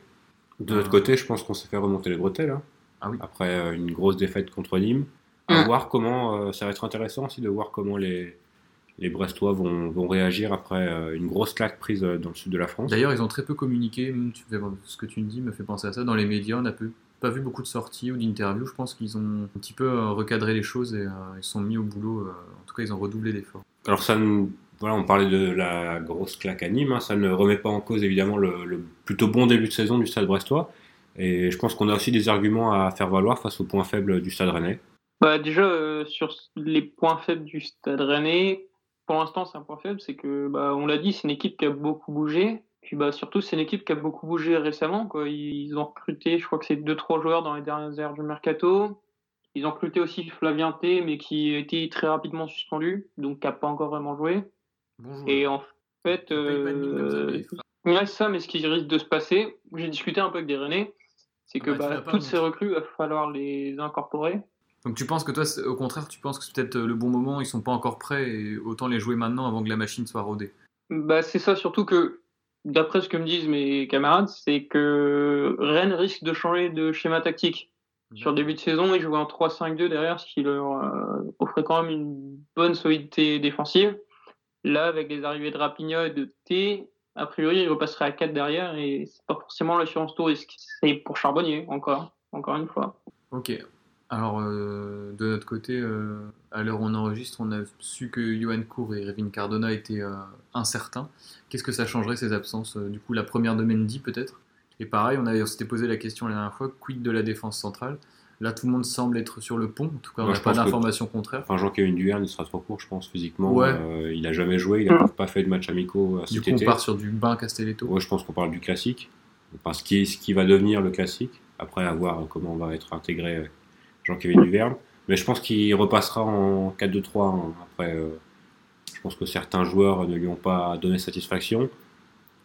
[SPEAKER 1] De notre côté, je pense qu'on s'est fait remonter les bretelles. hein.
[SPEAKER 2] Ah oui.
[SPEAKER 1] Après une grosse défaite contre Nîmes. À
[SPEAKER 3] Mm.
[SPEAKER 1] voir comment. euh, ça va être intéressant aussi de voir comment les, les Brestois vont, vont réagir après euh, une grosse claque prise euh, dans le sud de la France.
[SPEAKER 2] D'ailleurs, ils ont très peu communiqué. Tu fais- Ce que tu me dis me fait penser à ça. Dans les médias, on n'a peu- pas vu beaucoup de sorties ou d'interviews. Je pense qu'ils ont un petit peu euh, recadré les choses et euh, ils se sont mis au boulot. euh, en tout cas, ils ont redoublé d'efforts.
[SPEAKER 1] Alors ça, ne- voilà, on parlait de la grosse claque à Nîmes. hein, ça ne remet pas en cause évidemment le, le plutôt bon début de saison du Stade Brestois. Et je pense qu'on a aussi des arguments à faire valoir face aux points faibles du Stade Rennais.
[SPEAKER 3] Bah déjà euh, sur les points faibles du Stade Rennais, pour l'instant c'est un point faible, c'est que bah on l'a dit, c'est une équipe qui a beaucoup bougé. Puis bah surtout c'est une équipe qui a beaucoup bougé récemment quoi. Ils ont recruté, je crois que c'est deux trois joueurs dans les dernières heures du mercato. Ils ont recruté aussi Flavien T, mais qui a été très rapidement suspendu, donc qui a pas encore vraiment joué.
[SPEAKER 2] Bonjour.
[SPEAKER 3] Et en fait, euh, Ouais, c'est ça, mais ce qui risque de se passer, j'ai discuté un peu avec des Rennais, c'est que
[SPEAKER 2] Ah bah, tu
[SPEAKER 3] bah,
[SPEAKER 2] pas,
[SPEAKER 3] toutes ces recrues, il va falloir les incorporer.
[SPEAKER 2] Donc tu penses que toi, au contraire, tu penses que c'est peut-être euh, le bon moment, ils sont pas encore prêts et autant les jouer maintenant avant que la machine soit rodée?
[SPEAKER 3] Bah, c'est ça, surtout que, d'après ce que me disent mes camarades, c'est que Rennes risque de changer de schéma tactique. Sur le début de saison, ils jouaient en 3-5-2 derrière, ce qui leur euh, offrait quand même une bonne solidité défensive. Là, avec les arrivées de Rapinoe et de T, a priori, ils repasseraient à 4 derrière et c'est pas forcément l'assurance tout risque. C'est pour Charbonnier, encore, encore une fois.
[SPEAKER 2] Ok. Alors, euh, de notre côté, euh, à l'heure où on enregistre, on a su que Johan Cour et Revin Cardona étaient euh, incertains. Qu'est-ce que ça changerait ces absences Du coup, la première de Mendy peut-être? Et pareil, on, avait- on s'était posé la question la dernière fois, quid de la défense centrale? Là, tout le monde semble être sur le pont. En tout cas, on n'a pas d'informations contraires.
[SPEAKER 1] Enfin, Jean-Kevin Duverne, il sera trop court, je pense, physiquement.
[SPEAKER 2] Ouais.
[SPEAKER 1] Euh, il a jamais joué, il n'a pas fait de match amicaux
[SPEAKER 2] Du
[SPEAKER 1] cet
[SPEAKER 2] coup, on part sur du bain Castelletto.
[SPEAKER 1] Ouais, je pense qu'on parle du classique. Enfin, ce, qui, ce qui va devenir le classique. Après, à voir comment va être intégré Jean-Kevin Duverne. Mais je pense qu'il repassera en 4-2-3. hein. Après, euh, je pense que certains joueurs ne lui ont pas donné satisfaction.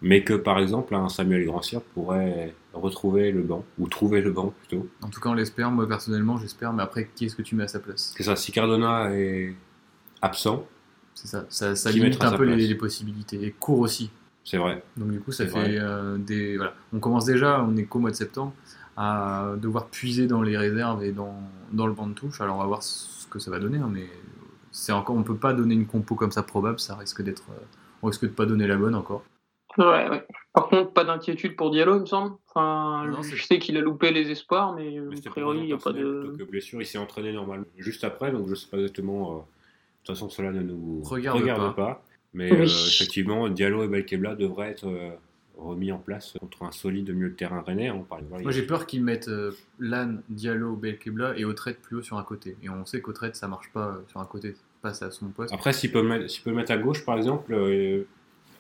[SPEAKER 1] Mais que, par exemple, un Samuel Grandcir pourrait retrouver le banc, ou trouver le banc plutôt.
[SPEAKER 2] En tout cas, on l'espère. Moi, personnellement, j'espère. Mais après, qui est-ce que tu mets à sa place?
[SPEAKER 1] C'est ça, si Cardona est absent,
[SPEAKER 2] C'est ça. Ça, limite un peu les, possibilités. Et court aussi.
[SPEAKER 1] c'est vrai.
[SPEAKER 2] Donc du coup, ça fait euh, des. Voilà. On commence déjà, on est qu'au mois de septembre, à devoir puiser dans les réserves et dans, dans le banc de touche. Alors on va voir ce que ça va donner, hein, mais c'est encore, on peut pas donner une compo comme ça probable. Ça risque d'être, euh, on risque de pas donner la bonne encore.
[SPEAKER 3] Ouais, ouais. Par contre, pas d'inquiétude pour Diallo, il me semble. Enfin,
[SPEAKER 2] Non,
[SPEAKER 3] je sais qu'il a loupé les espoirs, mais, euh,
[SPEAKER 1] Mais
[SPEAKER 3] a priori, il n'y a pas de.
[SPEAKER 1] que blessure. Il s'est entraîné normalement juste après, donc je sais pas exactement. euh, de toute façon, cela ne nous
[SPEAKER 2] Regarde
[SPEAKER 1] pas. Mais
[SPEAKER 3] Oui.
[SPEAKER 1] euh, effectivement, Diallo et Belkebla devraient être euh, remis en place contre un solide milieu de terrain rennais. hein, par exemple.
[SPEAKER 2] Moi j'ai peur qu'ils mettent euh, Diallo, Belkebla et Autrette plus haut sur un côté. Et on sait qu'Autrette ça marche pas euh, sur un côté, passe à son poste.
[SPEAKER 1] Après, s'il peut, mettre- s'il peut mettre à gauche, par exemple, euh,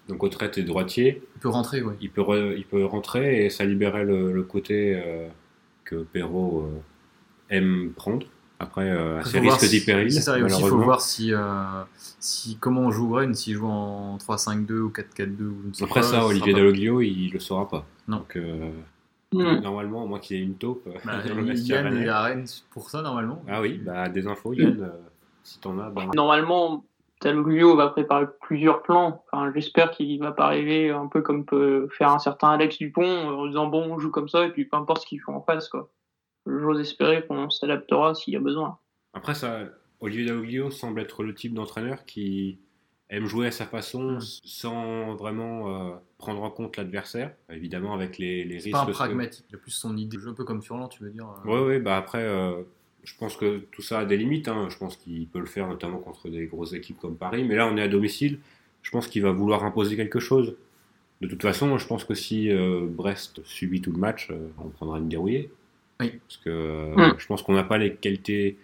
[SPEAKER 1] donc Autrette est droitier,
[SPEAKER 2] Il peut rentrer, ouais.
[SPEAKER 1] il peut, re- il peut rentrer et ça libérait le, le côté euh, que Perrault aime prendre. Après, euh,
[SPEAKER 2] si- C'est ça, et aussi il faut voir si, euh, si comment on joue Rennes, s'il joue en 3-5-2 ou 4-4-2 ou je ne sais
[SPEAKER 1] Après
[SPEAKER 2] pas,
[SPEAKER 1] ça, Olivier Dalloglio, il le saura pas.
[SPEAKER 2] Non.
[SPEAKER 1] Donc, euh,
[SPEAKER 3] Hmm.
[SPEAKER 1] normalement, moi qui ai une taupe
[SPEAKER 2] Bah, Yann est à Rennes pour ça normalement.
[SPEAKER 1] Ah oui, bah des infos, Yann, euh, si t'en as. bah,
[SPEAKER 3] Normalement, Taluglio va préparer plusieurs plans. Enfin, j'espère qu'il va pas arriver un peu comme peut faire un certain Alex Dupont euh, en disant bon, on joue comme ça et puis peu importe ce qu'ils font en face, quoi. J'ose espérer qu'on s'adaptera s'il y a besoin.
[SPEAKER 1] Après, ça, Olivier Dalloglio semble être le type d'entraîneur qui aime jouer à sa façon
[SPEAKER 2] Mm.
[SPEAKER 1] sans vraiment euh, prendre en compte l'adversaire, évidemment avec les, risques.
[SPEAKER 2] pas un
[SPEAKER 1] que-
[SPEAKER 2] pragmatique, il a plus son idée. Un peu comme Furlan, tu veux dire. euh,
[SPEAKER 1] Ouais, ouais, bah après, euh, je pense que tout ça a des limites. hein. Je pense qu'il peut le faire notamment contre des grosses équipes comme Paris. Mais là, on est à domicile. Je pense qu'il va vouloir imposer quelque chose. De toute façon, je pense que si euh, Brest subit tout le match, euh, on prendra une dérouillée.
[SPEAKER 2] Oui.
[SPEAKER 1] Parce que euh,
[SPEAKER 3] Mm.
[SPEAKER 1] je pense qu'on n'a pas les qualités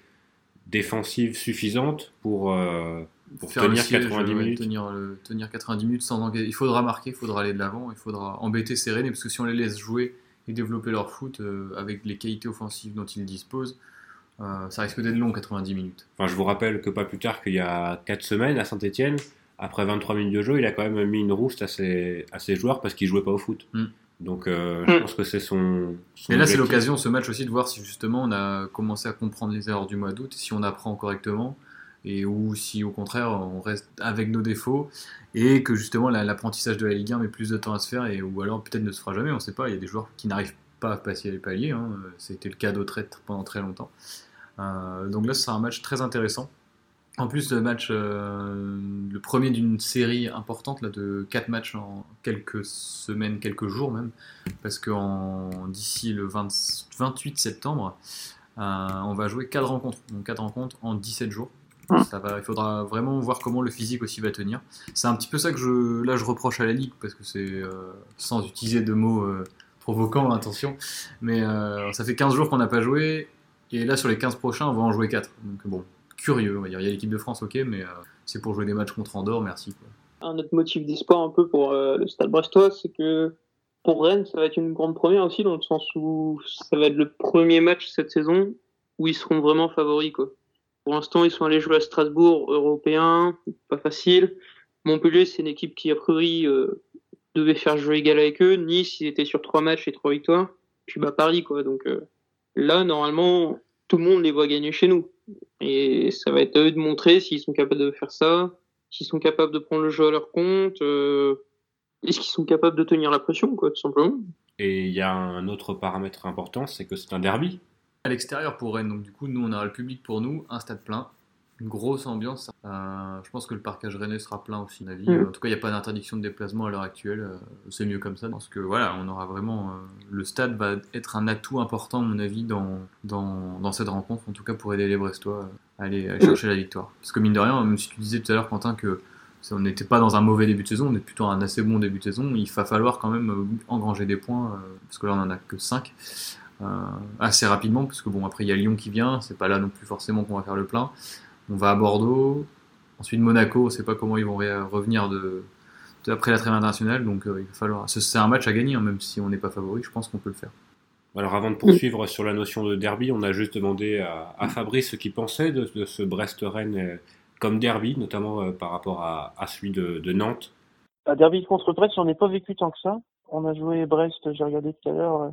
[SPEAKER 1] défensives suffisantes pour, euh, pour tenir
[SPEAKER 2] siège,
[SPEAKER 1] 90
[SPEAKER 2] ouais,
[SPEAKER 1] minutes.
[SPEAKER 2] Tenir, le- tenir 90 minutes sans engager. Il faudra marquer, il faudra aller de l'avant, il faudra embêter ces Rennais, parce que si on les laisse jouer et développer leur foot euh, avec les qualités offensives dont ils disposent, euh, ça risque d'être long 90 minutes.
[SPEAKER 1] Enfin, je vous rappelle que pas plus tard qu'il y a 4 semaines à Saint-Etienne, après 23 minutes de jeu, il a quand même mis une rouste à ses, à ses joueurs parce qu'ils jouaient pas au foot.
[SPEAKER 2] Mm.
[SPEAKER 1] Donc euh, je
[SPEAKER 3] Mm.
[SPEAKER 1] pense que c'est son, son
[SPEAKER 2] Et là, c'est l'occasion, ce match aussi, de voir si justement on a commencé à comprendre les erreurs du mois d'août, si on apprend correctement, et ou si au contraire on reste avec nos défauts, et que justement la- l'apprentissage de la Ligue 1 met plus de temps à se faire, et ou alors peut-être ne se fera jamais, on ne sait pas. Il y a des joueurs qui n'arrivent pas à passer les paliers, hein. c'était le cas d'Autrette pendant très longtemps. Euh, donc là, ce sera un match très intéressant. En plus, le match, euh, le premier d'une série importante là, de 4 matchs en quelques semaines, quelques jours même, parce que d'ici le 20 28 septembre, euh, on va jouer 4 rencontres, donc 4 rencontres en 17 jours.
[SPEAKER 3] Mm.
[SPEAKER 2] Ça va, il faudra vraiment voir comment le physique aussi va tenir. C'est un petit peu ça que je, là je reproche à la Ligue, parce que c'est, euh, sans utiliser de mots provoquants, attention, mais ça fait 15 jours qu'on n'a pas joué, et là sur les 15 prochains, on va en jouer 4. Donc bon, curieux. Il y a l'équipe de France, ok, mais euh, c'est pour jouer des matchs contre Andorre, merci.
[SPEAKER 3] Un autre motif d'espoir un peu pour euh, le Stade Brestois, c'est que pour Rennes, ça va être une grande première aussi, dans le sens où ça va être le premier match cette saison où ils seront vraiment favoris. Quoi. Pour l'instant, ils sont allés jouer à Strasbourg, européen, pas facile. Montpellier, c'est une équipe qui, a priori, euh, devait faire jeu égal avec eux. Nice, ils étaient sur trois matchs et trois victoires. Puis bah, Paris, quoi. Donc là, normalement, tout le monde les voit gagner chez nous. Et ça va être à eux de montrer s'ils sont capables de faire ça, s'ils sont capables de prendre le jeu à leur compte, euh, est-ce qu'ils sont capables de tenir la pression, quoi, tout simplement.
[SPEAKER 1] Et il y a un autre paramètre important, c'est que c'est un derby.
[SPEAKER 2] À l'extérieur pour Rennes, donc du coup, nous on aura le public pour nous, un stade plein, une grosse ambiance. Euh, je pense que le parcage rennais sera plein aussi, avis.
[SPEAKER 3] Mm.
[SPEAKER 2] En tout cas, il n'y a pas d'interdiction de déplacement à l'heure actuelle. euh, c'est mieux comme ça. Parce que voilà, on aura vraiment. euh, le stade va être un atout important, à mon avis, dans, dans, dans cette rencontre, en tout cas pour aider les Brestois à aller, à aller chercher la victoire. Parce que mine de rien, même si tu disais tout à l'heure, Quentin, que on n'était pas dans un mauvais début de saison, on est plutôt un assez bon début de saison. Il va falloir quand même engranger des points, parce que là on en a que 5. assez rapidement, parce que bon, après il y a Lyon qui vient, c'est pas là non plus forcément qu'on va faire le plein. On va à Bordeaux, ensuite Monaco, on sait pas comment ils vont revenir de, après la trêve internationale, donc il va falloir. C'est un match à gagner, hein, même si on n'est pas favori, je pense qu'on peut le faire.
[SPEAKER 1] Alors avant de poursuivre sur la notion de derby, on a juste demandé à, Fabrice ce qu'il pensait de, ce Brest-Rennes euh, comme derby, notamment euh, par rapport à, celui de, Nantes.
[SPEAKER 4] Un derby contre Brest, j'en ai pas vécu tant que ça. On a joué Brest, j'ai regardé tout à l'heure, euh,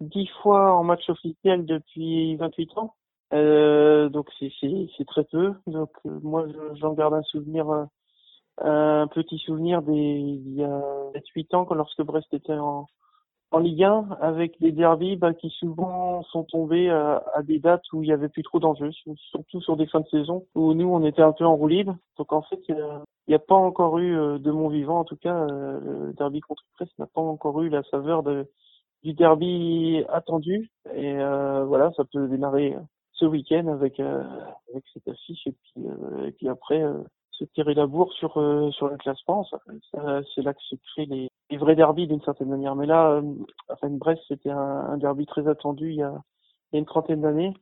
[SPEAKER 4] dix fois en match officiel depuis 28 ans. Donc c'est très peu. Donc moi j'en garde un souvenir, un petit souvenir des il y a 7-8 ans quand lorsque Brest était en, Ligue 1 avec des derbies bah, qui souvent sont tombés à, des dates où il y avait plus trop d'enjeux, surtout sur des fins de saison où nous on était un peu en roue libre. Donc en fait, il n'y a, pas encore eu euh, de mon vivant, en tout cas, euh, le derby contre Presse n'a pas encore eu la saveur du derby attendu. Et euh, voilà, ça peut démarrer ce week-end avec avec cette affiche et puis et puis après se tirer la bourre sur euh, sur le classement. c'est là que se créent les, les vrais derbys d'une certaine manière. Mais là, euh, Brest, c'était un, un, derby très attendu il y a, il y a une trentaine d'années.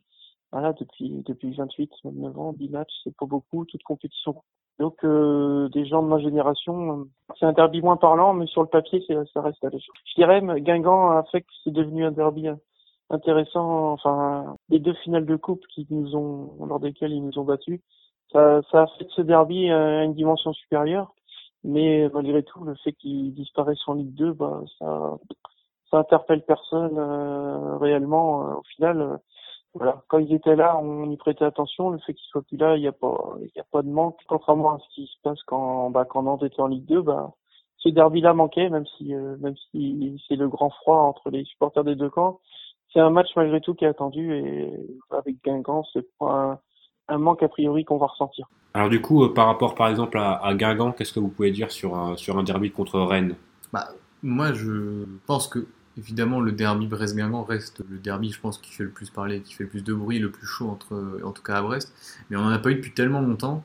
[SPEAKER 4] Voilà, depuis depuis 28, 29 ans, 10 matchs, c'est pas beaucoup, toute compétition. Donc euh, des gens de ma génération, euh, c'est un derby moins parlant, mais sur le papier, c'est ça reste à Je dirais, Guingamp a fait que c'est devenu un derby intéressant. Enfin, les deux finales de coupe qui nous ont, lors desquelles ils nous ont battus, ça, ça a fait de ce derby euh, une dimension supérieure. Mais malgré tout, le fait qu'il disparaisse en Ligue 2, bah, ça, ça interpelle personne euh, réellement. Euh, au final, voilà, quand ils étaient là, on y prêtait attention. Le fait qu'ils soient plus là, il n'y a pas, il a pas de manque. Contrairement à ce qui se passe quand, bah, quand Nantes était en Ligue 2, bah, ce derby-là manquait, même si, même si c'est le grand froid entre les supporters des deux camps. C'est un match malgré tout qui est attendu et avec Guingamp, c'est pas un manque a priori qu'on va ressentir.
[SPEAKER 1] Alors du coup, euh, par rapport par exemple à, Guingamp, qu'est-ce que vous pouvez dire sur un, sur un derby contre Rennes?
[SPEAKER 2] Bah, Moi, je pense que évidemment le derby Brest-Guingamp reste le derby, je pense, qui fait le plus parler, qui fait le plus de bruit, le plus chaud entre, en tout cas à Brest. Mais on n'en a pas eu depuis tellement longtemps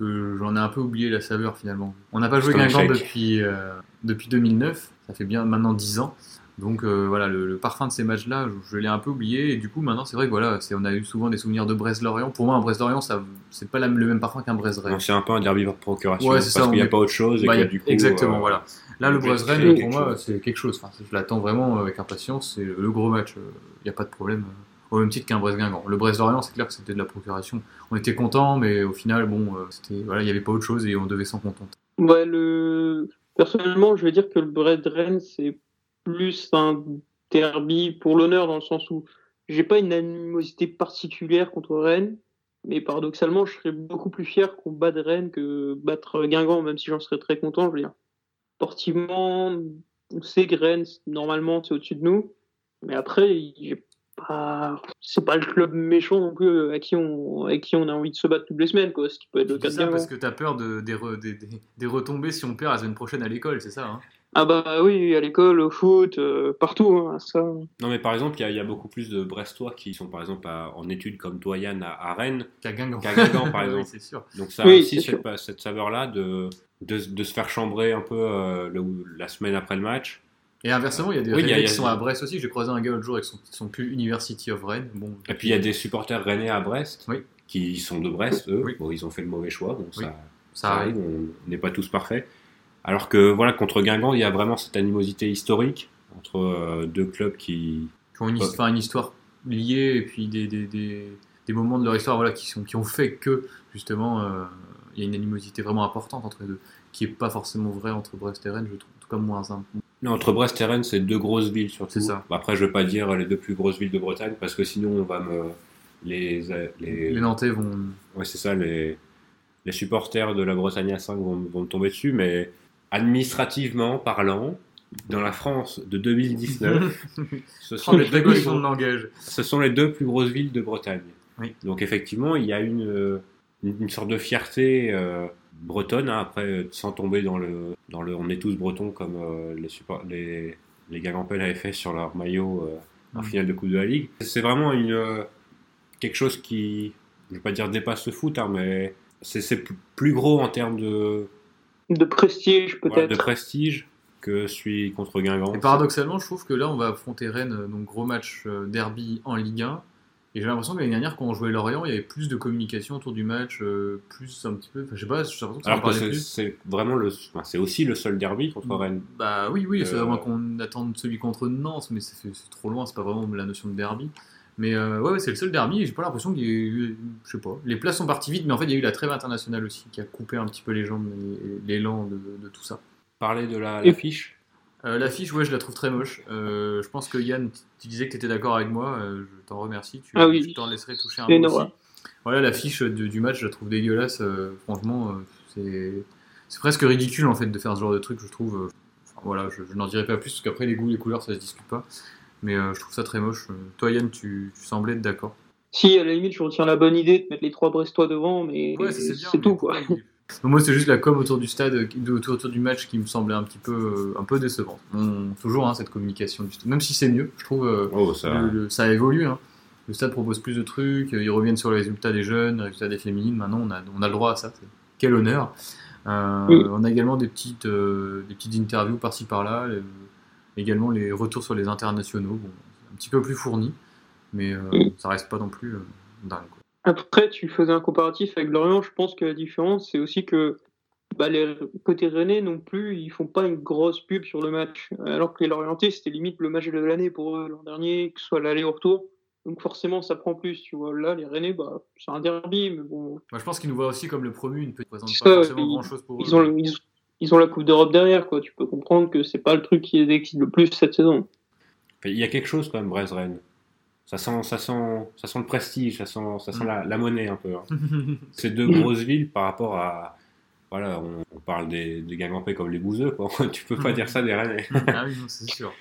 [SPEAKER 2] que j'en ai un peu oublié la saveur finalement. On n'a pas joué Guingamp depuis, euh, depuis 2009, ça fait bien maintenant 10 ans. Donc euh, voilà, le, parfum de ces matchs-là, je, l'ai un peu oublié. Et du coup, maintenant, c'est vrai que voilà, on a eu souvent des souvenirs de Brest-Lorient. Pour moi, un Brest-Lorient, ça, c'est pas le même parfum qu'un Brest-Rennes.
[SPEAKER 1] C'est un peu un derby par procuration. parce qu'il n'y a pas autre chose.
[SPEAKER 2] Bah, exactement, euh, voilà. Là, le Brest-Rennes, pour moi, c'est quelque chose. Enfin, je l'attends vraiment avec impatience. C'est le gros match. Il n'y a pas de problème. Au même titre qu'un Brest-Guingamp. Le Brest-Lorient, c'est clair que c'était de la procuration. On était content, mais au final, bon, euh, c'était, voilà, il n'y avait pas autre chose et on devait s'en contenter.
[SPEAKER 3] Ouais, le... Personnellement, je vais dire que le Brest-Rennes, c'est plus un derby pour l'honneur dans le sens où j'ai pas une animosité particulière contre Rennes, mais paradoxalement, je serais beaucoup plus fier qu'on batte Rennes que battre Guingamp, même si j'en serais très content. Je veux dire, sportivement, on sait que Rennes, normalement, c'est au-dessus de nous, mais après, pas, c'est pas le club méchant non plus euh, à qui on, à qui on a envie de se battre toutes les semaines, quoi. Ce qui peut être le cas
[SPEAKER 2] de Parce que t'as peur de, des, des, des, retombées si on perd la semaine prochaine à l'école, c'est ça hein?
[SPEAKER 3] Ah bah oui, à l'école, au foot, euh, partout, hein, ça.
[SPEAKER 1] Non mais par exemple, il y, a beaucoup plus de Brestois qui sont par exemple en études comme toi Yann à, Rennes
[SPEAKER 2] qu'à Guingamp.
[SPEAKER 1] par exemple.
[SPEAKER 2] c'est sûr.
[SPEAKER 1] Donc ça a aussi cette, saveur-là de, de, se faire chambrer un peu euh, la semaine après le match.
[SPEAKER 2] Et inversement, il y a des oui, qui sont à Brest aussi. J'ai croisé un gars l'autre jour avec son, son plus University of Rennes. Bon,
[SPEAKER 1] et puis il y a des supporters rennais à Brest qui sont de Brest, eux. Bon, ils ont fait le mauvais choix, bon, ça, ça, arrive, on n'est pas tous parfaits. Alors que voilà, contre Guingamp, il y a vraiment cette animosité historique entre euh, deux clubs qui...
[SPEAKER 2] qui ont une, histoire, une histoire liée et puis des, des, des, des, moments de leur histoire voilà, qui, sont, qui ont fait que justement euh, il y a une animosité vraiment importante entre les deux, qui n'est pas forcément vrai entre Brest et Rennes, je trouve, en tout cas moins simple.
[SPEAKER 1] Non, entre Brest et Rennes, c'est deux grosses villes surtout. C'est ça. Après, je ne veux pas dire les deux plus grosses villes de Bretagne parce que sinon on va me. Les,
[SPEAKER 2] les... les Nantais vont.
[SPEAKER 1] Ouais, c'est ça, les, les supporters de la Bretagne à 5 vont, vont me tomber dessus, mais administrativement parlant, dans la France de 2019, ce, sont les deux, ce sont les deux plus grosses villes de Bretagne. Donc effectivement, il y a une, une, sorte de fierté euh, bretonne, hein, après, sans tomber dans le, dans le « on est tous bretons » comme euh, les, les, les Gagampel avaient fait sur leur maillot euh, en finale de Coupe de la Ligue. C'est vraiment une, quelque chose qui, je ne vais pas dire dépasse le foot, hein, mais c'est plus gros en termes de
[SPEAKER 3] de prestige, peut-être.
[SPEAKER 1] de prestige. que celui contre Guingamp.
[SPEAKER 2] Et paradoxalement, je trouve que là, on va affronter Rennes, euh, donc gros match euh, derby en Ligue 1. Et j'ai l'impression que l'année dernière, quand on jouait Lorient, il y avait plus de communication autour du match, euh, plus un petit peu. Enfin, je sais pas, j'ai l'impression que ça en
[SPEAKER 1] Alors que c'est-
[SPEAKER 2] plus.
[SPEAKER 1] c'est vraiment le, enfin, c'est aussi le seul derby contre Rennes.
[SPEAKER 2] Bah oui, oui, c'est à moins qu'on attende celui contre Nantes, mais c'est c'est trop loin, c'est pas vraiment la notion de derby. Mais euh, ouais, ouais, c'est le seul derby et j'ai pas l'impression qu'il y ait eu, je sais pas, les places sont parties vite, mais en fait il y a eu la trêve internationale aussi qui a coupé un petit peu les jambes et l'élan de, de tout ça.
[SPEAKER 1] Parler de la- l'affiche.
[SPEAKER 2] Euh, L'affiche, ouais, je la trouve très moche. Euh, je pense que Yann, tu disais que tu étais d'accord avec moi, euh, je t'en remercie, tu,
[SPEAKER 3] Ah oui.
[SPEAKER 2] je t'en laisserai toucher un aussi.
[SPEAKER 3] horreur.
[SPEAKER 2] Voilà, l'affiche du, du match, je la trouve dégueulasse, euh, franchement, euh, c'est c'est presque ridicule en fait de faire ce genre de truc, je trouve. enfin, voilà, je, je n'en dirai pas plus parce qu'après les goûts, les couleurs, ça se discute pas. Mais euh, je trouve ça très moche. Euh, Toi, Yann, tu, tu semblais être d'accord.
[SPEAKER 3] Si, à la limite, je retiens la bonne idée de mettre les trois Brestois devant, mais
[SPEAKER 2] Ouais, c'est
[SPEAKER 3] tout, quoi.
[SPEAKER 2] Donc, moi, c'est juste la com autour du stade, euh, autour, autour du match qui me semblait un petit peu, euh, un peu décevante. On- toujours hein, cette communication du stade. Même si c'est mieux, je trouve. euh,
[SPEAKER 1] Oh, ça.
[SPEAKER 2] le- le- ça évolue. Hein. Le stade propose plus de trucs, ils reviennent sur les résultats des jeunes, les résultats des féminines. Maintenant, on a, on a le droit à ça. Quel honneur. Euh,
[SPEAKER 3] Oui.
[SPEAKER 2] On a également des petites, euh, des petites interviews par-ci par-là. euh, également les retours sur les internationaux. Bon, un petit peu plus fournis, mais euh, ça reste pas non plus euh, dingue. quoi.
[SPEAKER 3] Après, tu faisais un comparatif avec Lorient. Je pense que la différence, c'est aussi que bah, les côté Rennais non plus, ils font pas une grosse pub sur le match. Alors que les Lorientais, c'était limite le match de l'année pour eux l'an dernier, que ce soit l'aller ou retour. Donc forcément, ça prend plus. Tu vois, là, les Rennais, bah, c'est un derby, mais bon,
[SPEAKER 2] Moi, je pense qu'ils nous voient aussi comme le promu, ne représente
[SPEAKER 3] Ça,
[SPEAKER 2] pas forcément
[SPEAKER 3] ils-
[SPEAKER 2] grand-chose pour
[SPEAKER 3] ils
[SPEAKER 2] eux.
[SPEAKER 3] ont, le- ils, ils ont la Coupe d'Europe derrière, quoi. Tu peux comprendre que c'est pas le truc qui les excite le plus cette saison.
[SPEAKER 1] Il y a quelque chose quand même, Brest-Rennes. Ça sent, ça, sent, ça sent le prestige, ça sent, ça sent la, la monnaie un peu. hein. C'est deux grosses villes par rapport à. Voilà, on, on parle des, des comme les bouseux, quoi. tu peux pas dire ça des Rennais.
[SPEAKER 2] ah oui, non, c'est sûr.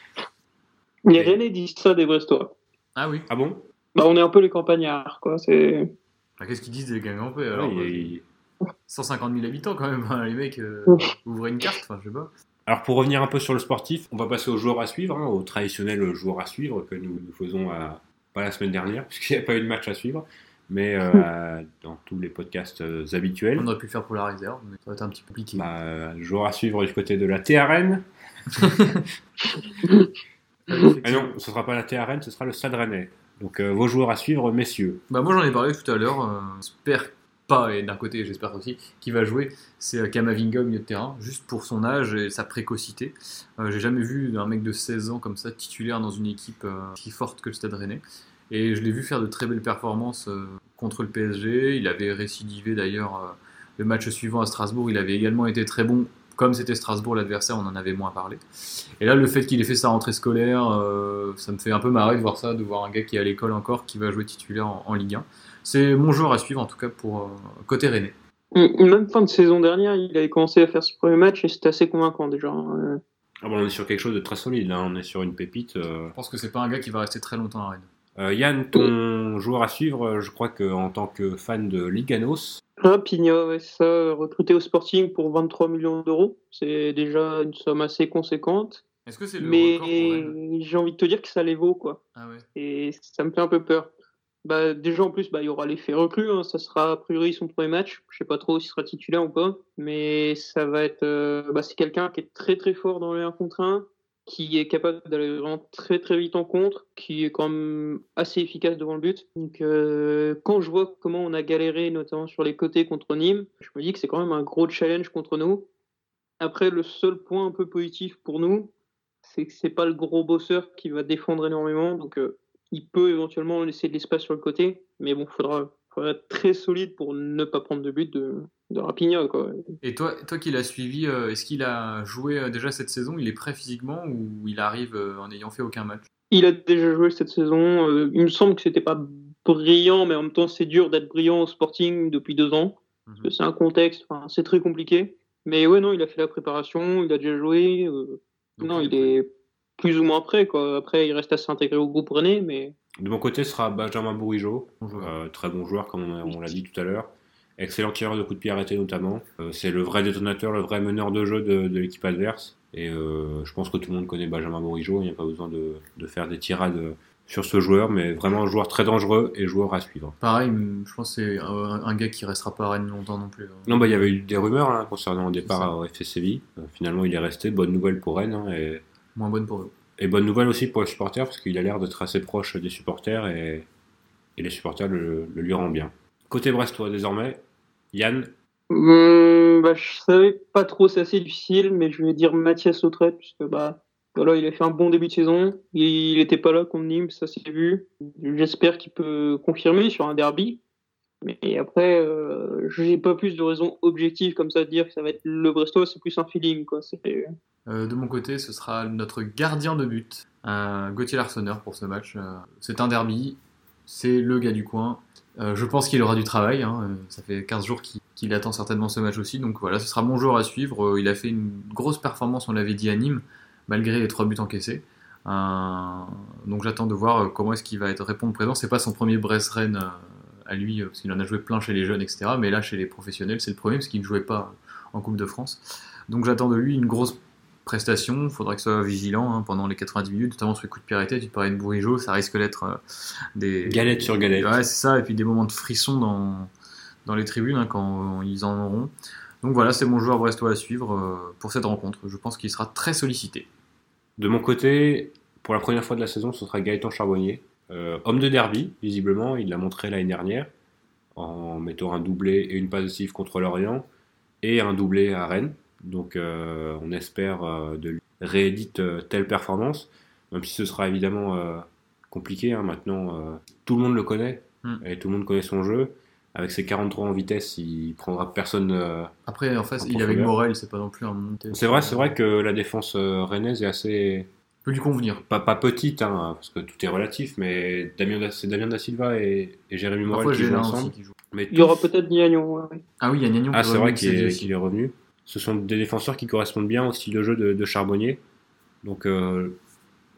[SPEAKER 3] Les Rennais disent ça des Brestois.
[SPEAKER 2] Ah oui.
[SPEAKER 1] Ah bon?
[SPEAKER 3] Bah, on est un peu les campagnards, quoi. C'est.
[SPEAKER 2] Ah, Qu'est-ce qu'ils disent des Guingampais alors 150 000 habitants quand même, hein, les mecs, euh, ouvrez une carte, enfin je sais pas.
[SPEAKER 1] Alors pour revenir un peu sur le sportif, on va passer aux joueurs à suivre, hein, aux traditionnels joueurs à suivre que nous, nous faisons à- pas la semaine dernière, puisqu'il n'y a pas eu de match à suivre, mais euh, dans tous les podcasts euh, habituels.
[SPEAKER 2] On aurait pu faire pour la réserve, mais ça aurait été un petit peu compliqué.
[SPEAKER 1] Bah, euh, joueur à suivre du côté de la TRN. Ah non, ce sera pas la TRN, ce sera le Stade Rennais. Donc euh, vos joueurs à suivre, messieurs.
[SPEAKER 2] Bah moi j'en ai parlé tout à l'heure, euh, j'espère pas, et d'un côté j'espère aussi, qui va jouer, c'est euh, Kamavinga au milieu de terrain, juste pour son âge et sa précocité. Euh, J'ai jamais vu un mec de 16 ans comme ça titulaire dans une équipe euh, si forte que le Stade Rennais. Et je l'ai vu faire de très belles performances contre le PSG, il avait récidivé d'ailleurs le match suivant à Strasbourg, il avait également été très bon. Comme c'était Strasbourg l'adversaire, on en avait moins parlé. Et là, le fait qu'il ait fait sa rentrée scolaire, euh, ça me fait un peu marrer de voir ça, de voir un gars qui est à l'école encore, qui va jouer titulaire en, en Ligue 1. C'est mon joueur à suivre, en tout cas, pour euh, côté Rennais.
[SPEAKER 3] Même fin de saison dernière, il avait commencé à faire ce premier match et c'était assez convaincant déjà. Euh,
[SPEAKER 1] Ah bon, on est sur quelque chose de très solide, là. on est sur une pépite. euh.
[SPEAKER 2] Je pense que c'est pas un gars qui va rester très longtemps à Rennes.
[SPEAKER 1] Euh, Yann, ton joueur à suivre, euh, je crois qu'en tant que fan de Liganos,
[SPEAKER 3] Rapinha, ouais, c'est ça, recruté au Sporting pour 23 millions d'euros. C'est déjà une somme assez conséquente.
[SPEAKER 2] Est-ce que c'est le
[SPEAKER 3] Mais j'ai envie de te dire que ça les vaut, quoi.
[SPEAKER 2] Ah ouais.
[SPEAKER 3] Et ça me fait un peu peur. Bah, déjà, en plus, bah, il y aura l'effet recrue. hein. Ça sera a priori son premier match. Je sais pas trop s'il sera titulaire ou pas. Mais ça va être. euh, bah, c'est quelqu'un qui est très très fort dans les 1 contre 1, qui est capable d'aller vraiment très très vite en contre, qui est quand même assez efficace devant le but. Donc, euh, quand je vois comment on a galéré, notamment sur les côtés contre Nîmes, je me dis que c'est quand même un gros challenge contre nous. Après, le seul point un peu positif pour nous, c'est que c'est pas le gros bosseur qui va défendre énormément. Donc, euh, il peut éventuellement laisser de l'espace sur le côté, mais bon, faudra, être très solide pour ne pas prendre de but de, de Rapinha. Quoi.
[SPEAKER 2] Et toi, toi qui l'as suivi, euh, est-ce qu'il a joué euh, déjà cette saison Il est prêt physiquement ou il arrive euh, en n'ayant fait aucun match?
[SPEAKER 3] Il a déjà joué cette saison. il me semble que c'était pas brillant, mais en même temps, c'est dur d'être brillant au Sporting depuis deux ans. Parce que c'est un contexte, enfin, c'est très compliqué. Mais ouais, non, il a fait la préparation, il a déjà joué. euh,
[SPEAKER 2] Donc,
[SPEAKER 3] non, il est plus ou moins prêt. Quoi. Après, il reste à s'intégrer au groupe René, mais
[SPEAKER 1] de mon côté, ce sera Benjamin Bourigeau. Euh, très bon joueur, comme on, l'a dit tout à l'heure. Excellent tireur de coups de pied arrêtés notamment. Euh, c'est le vrai détonateur, le vrai meneur de jeu de, de l'équipe adverse. Et euh, je pense que tout le monde connaît Benjamin Bourigeau. Il n'y a pas besoin de, de faire des tirades sur ce joueur, mais vraiment un joueur très dangereux et joueur à suivre.
[SPEAKER 2] Pareil, je pense que c'est un, gars qui restera pas à Rennes longtemps non plus. hein.
[SPEAKER 1] Non, bah, il y avait eu des rumeurs hein, concernant le départ au FC Séville. Finalement, il est resté. Bonne nouvelle pour Rennes. hein, et,
[SPEAKER 2] Moins bonne pour eux.
[SPEAKER 1] Et bonne nouvelle aussi pour les supporters, parce qu'il a l'air d'être assez proche des supporters et, les supporters le, lui rendent bien. Côté brestois, désormais, Yann,
[SPEAKER 3] Hum, bah, je savais pas trop, c'est assez difficile, mais je vais dire Mathias Lautrette, puisque bah, voilà, il a fait un bon début de saison. Il n'était pas là contre Nîmes, ça s'est vu. J'espère qu'il peut confirmer sur un derby. Mais après, euh, j'ai pas plus de raisons objectives comme ça de dire que ça va être le Brestois, c'est plus un feeling, quoi.
[SPEAKER 2] Euh, de mon côté, ce sera notre gardien de but, euh, Gauthier Larsonneur pour ce match. Euh, c'est un derby, c'est le gars du coin. Je pense qu'il aura du travail. hein. Ça fait 15 jours qu'il attend certainement ce match aussi. Donc voilà, ce sera mon joueur à suivre. Il a fait une grosse performance, on l'avait dit à Nîmes, malgré les trois buts encaissés. Donc j'attends de voir comment est-ce qu'il va être répondre présent. C'est pas son premier Brest-Rennes à lui, euh, parce qu'il en a joué plein chez les jeunes, etc. Mais là, chez les professionnels, c'est le premier, parce qu'il ne jouait pas en Coupe de France. Donc j'attends de lui une grosse prestation. Il faudra que soit vigilant hein, pendant les 90 minutes, notamment sur les coups de arrêtés. Tu parlais de Bourigeau, ça risque d'être euh, des.
[SPEAKER 1] galette sur galette.
[SPEAKER 2] Ouais, c'est ça, et puis des moments de frisson dans, dans les tribunes hein, quand ils en auront. Donc voilà, c'est mon joueur brestois à suivre euh, pour cette rencontre. Je pense qu'il sera très sollicité.
[SPEAKER 1] De mon côté, pour la première fois de la saison, ce sera Gaëtan Charbonnier. Euh, homme de derby, visiblement, il l'a montré l'année dernière, en mettant un doublé et une passe décisive contre l'Orient, et un doublé à Rennes. Donc euh, on espère euh, de lui réédite telle performance, même si ce sera évidemment compliqué. hein. Maintenant, tout le monde le connaît,
[SPEAKER 2] Mm.
[SPEAKER 1] et tout le monde connaît son jeu. Avec ses 43 en vitesse, il prendra personne
[SPEAKER 2] Après, en face,
[SPEAKER 1] En
[SPEAKER 2] il est avec. Morel, c'est pas non plus un monté.
[SPEAKER 1] C'est vrai, c'est vrai que la défense rennaise est assez
[SPEAKER 2] Peut lui convenir.
[SPEAKER 1] pas, pas petite, hein, parce que tout est relatif, mais Damien da, c'est Damien da Silva et, et Jérémy Morel
[SPEAKER 2] Parfois,
[SPEAKER 1] qui jouent ensemble.
[SPEAKER 2] qui joue.
[SPEAKER 1] Mais
[SPEAKER 3] Il y aura peut-être Niagnon. ouais.
[SPEAKER 2] Ah oui, il y a Niagnon
[SPEAKER 1] Ah, c'est vrai
[SPEAKER 2] de
[SPEAKER 1] qu'il est, revenu. Ce sont des défenseurs qui correspondent bien au style de jeu de, de Charbonnier. Donc, euh,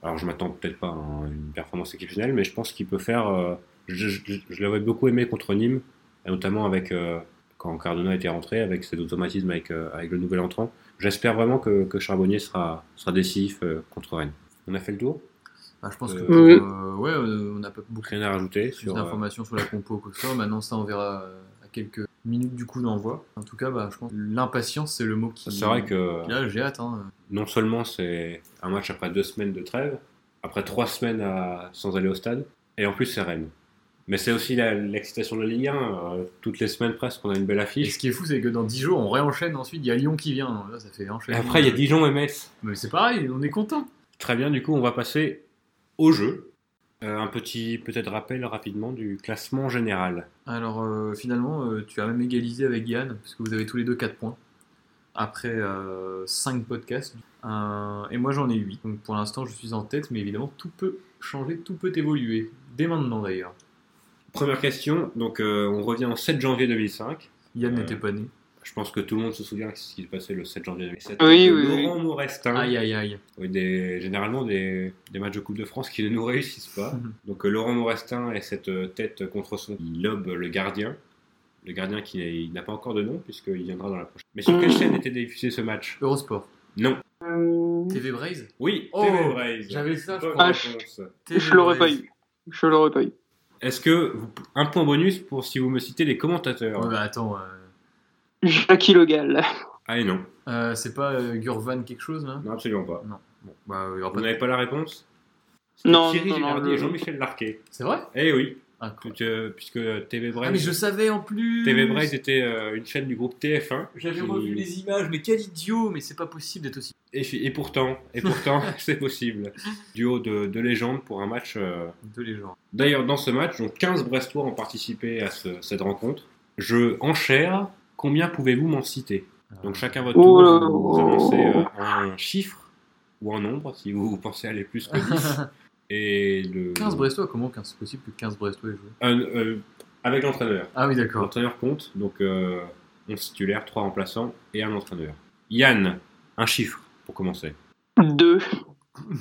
[SPEAKER 1] alors je m'attends peut-être pas à une performance exceptionnelle, mais je pense qu'il peut faire. euh, je je, je l'avais beaucoup aimé contre Nîmes, et notamment avec euh, quand Cardona était rentré, avec cet automatisme avec, euh, avec le nouvel entrant. J'espère vraiment que, que Charbonnier sera, sera décisif euh, contre Rennes. On a fait le tour?
[SPEAKER 2] Ah, je pense que
[SPEAKER 1] Euh,
[SPEAKER 3] oui.
[SPEAKER 2] euh, ouais, euh, on n'a pas beaucoup
[SPEAKER 1] Rien à rajouter sur. euh,
[SPEAKER 2] d'informations sur la compo que ça. Maintenant, ça, on verra euh, à quelques minutes du coup d'envoi. En tout cas, bah, je pense que l'impatience, c'est le mot qui.
[SPEAKER 1] c'est vrai que
[SPEAKER 2] Là, j'ai hâte. Hein.
[SPEAKER 1] non seulement c'est un match après deux semaines de trêve, après trois semaines à- sans aller au stade, et en plus c'est Rennes. Mais c'est aussi l'excitation de la Ligue 1. euh, toutes les semaines presque, on a une belle
[SPEAKER 2] Et
[SPEAKER 1] affiche.
[SPEAKER 2] ce qui est fou, c'est que dans 10 jours, on réenchaîne ensuite. Il y a Lyon qui vient. Là, ça fait
[SPEAKER 1] Et
[SPEAKER 2] enchaîner.
[SPEAKER 1] après, il y a Dijon et Metz.
[SPEAKER 2] Mais c'est pareil, on est content.
[SPEAKER 1] Très bien, du coup, on va passer au jeu. Euh, un petit peut-être rappel rapidement du classement général.
[SPEAKER 2] Alors euh, finalement, euh, tu as même égalisé avec Yann, parce que vous avez tous les deux 4 points. Après 5 podcasts. Et moi j'en ai 8. Donc pour l'instant je suis en tête, mais évidemment tout peut changer, tout peut évoluer. Dès maintenant d'ailleurs.
[SPEAKER 1] Première question, donc euh, on revient au 7 janvier 2005.
[SPEAKER 2] Yann
[SPEAKER 1] Euh,
[SPEAKER 2] n'était pas né.
[SPEAKER 1] Je pense que tout le monde se souvient de ce qui se passait le 7 janvier 2007.
[SPEAKER 3] Oui, oui, oui.
[SPEAKER 1] Laurent Maurestin.
[SPEAKER 2] Aïe aïe aïe.
[SPEAKER 1] Oui, des, généralement des, des matchs de Coupe de France qui ne nous réussissent pas.
[SPEAKER 2] Mhm.
[SPEAKER 1] Donc euh, Laurent Maurestin et cette euh, tête contre son il lobe le gardien. Le gardien qui n'a pas encore de nom puisqu'il viendra dans la prochaine. Mais sur quelle chaîne était diffusé ce match?
[SPEAKER 2] Eurosport.
[SPEAKER 1] Non.
[SPEAKER 2] TV Braze
[SPEAKER 1] Oui,
[SPEAKER 2] Oh,
[SPEAKER 1] TV Braze.
[SPEAKER 2] j'avais ça, je
[SPEAKER 1] Bonne
[SPEAKER 3] crois.
[SPEAKER 1] réponse.
[SPEAKER 3] Je l'aurais pas eu. Je l'aurais pas eu.
[SPEAKER 1] Est-ce que vous- un point bonus pour si vous me citez les commentateurs?
[SPEAKER 2] Ouais, bah, attends, euh,
[SPEAKER 3] Jackie Le Gall.
[SPEAKER 1] Ah et non,
[SPEAKER 2] euh, c'est pas euh, Gurvan quelque chose là?
[SPEAKER 1] Non absolument pas.
[SPEAKER 2] Non. Bon, bah, il y aura
[SPEAKER 1] Vous
[SPEAKER 2] pas de-
[SPEAKER 1] n'avez pas la réponse? C'était
[SPEAKER 3] Non,
[SPEAKER 1] Thierry
[SPEAKER 3] non, non,
[SPEAKER 1] Gilardi
[SPEAKER 3] le-
[SPEAKER 1] et Jean-Michel Larquet.
[SPEAKER 2] C'est vrai?
[SPEAKER 1] Eh oui,
[SPEAKER 2] ah, cool.
[SPEAKER 1] puisque, puisque TV.
[SPEAKER 2] Ah, mais je savais en plus
[SPEAKER 1] TV Braze était euh, une chaîne du groupe TF1.
[SPEAKER 2] J'avais
[SPEAKER 1] qui-
[SPEAKER 2] revu les images, mais quel idiot Mais c'est pas possible d'être aussi.
[SPEAKER 1] Et, pourtant, et pourtant, c'est possible. Duo de, de légendes pour un match. euh,
[SPEAKER 2] De gens.
[SPEAKER 1] D'ailleurs, dans ce match, donc 15 Brestois ont participé à ce- cette rencontre. Je enchère. Combien pouvez-vous m'en citer? Donc chacun votre tour,
[SPEAKER 3] Oh
[SPEAKER 1] vous, annoncez euh, un chiffre ou un nombre si vous pensez aller plus que 10. Et le
[SPEAKER 2] 15 Brestois, comment c'est possible que 15 Brestois aient joué?
[SPEAKER 1] Un- euh, avec l'entraîneur.
[SPEAKER 2] Ah oui, d'accord.
[SPEAKER 1] L'entraîneur compte, donc euh, 11 titulaires, 3 remplaçants et un entraîneur. Yann, un chiffre pour commencer.
[SPEAKER 3] Deux.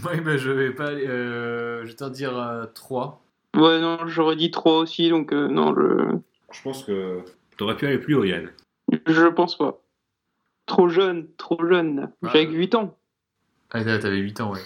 [SPEAKER 2] Ouais, bah, je vais pas aller. Euh, je vais te dire 3.
[SPEAKER 3] Ouais, non, j'aurais dit trois aussi, donc euh, non, je...
[SPEAKER 1] Je pense que t'aurais pu aller plus haut, Yann.
[SPEAKER 3] je pense pas. Trop jeune, trop jeune.
[SPEAKER 2] Ah.
[SPEAKER 3] J'avais que 8 ans.
[SPEAKER 2] Ah, t'avais 8 ans, ouais.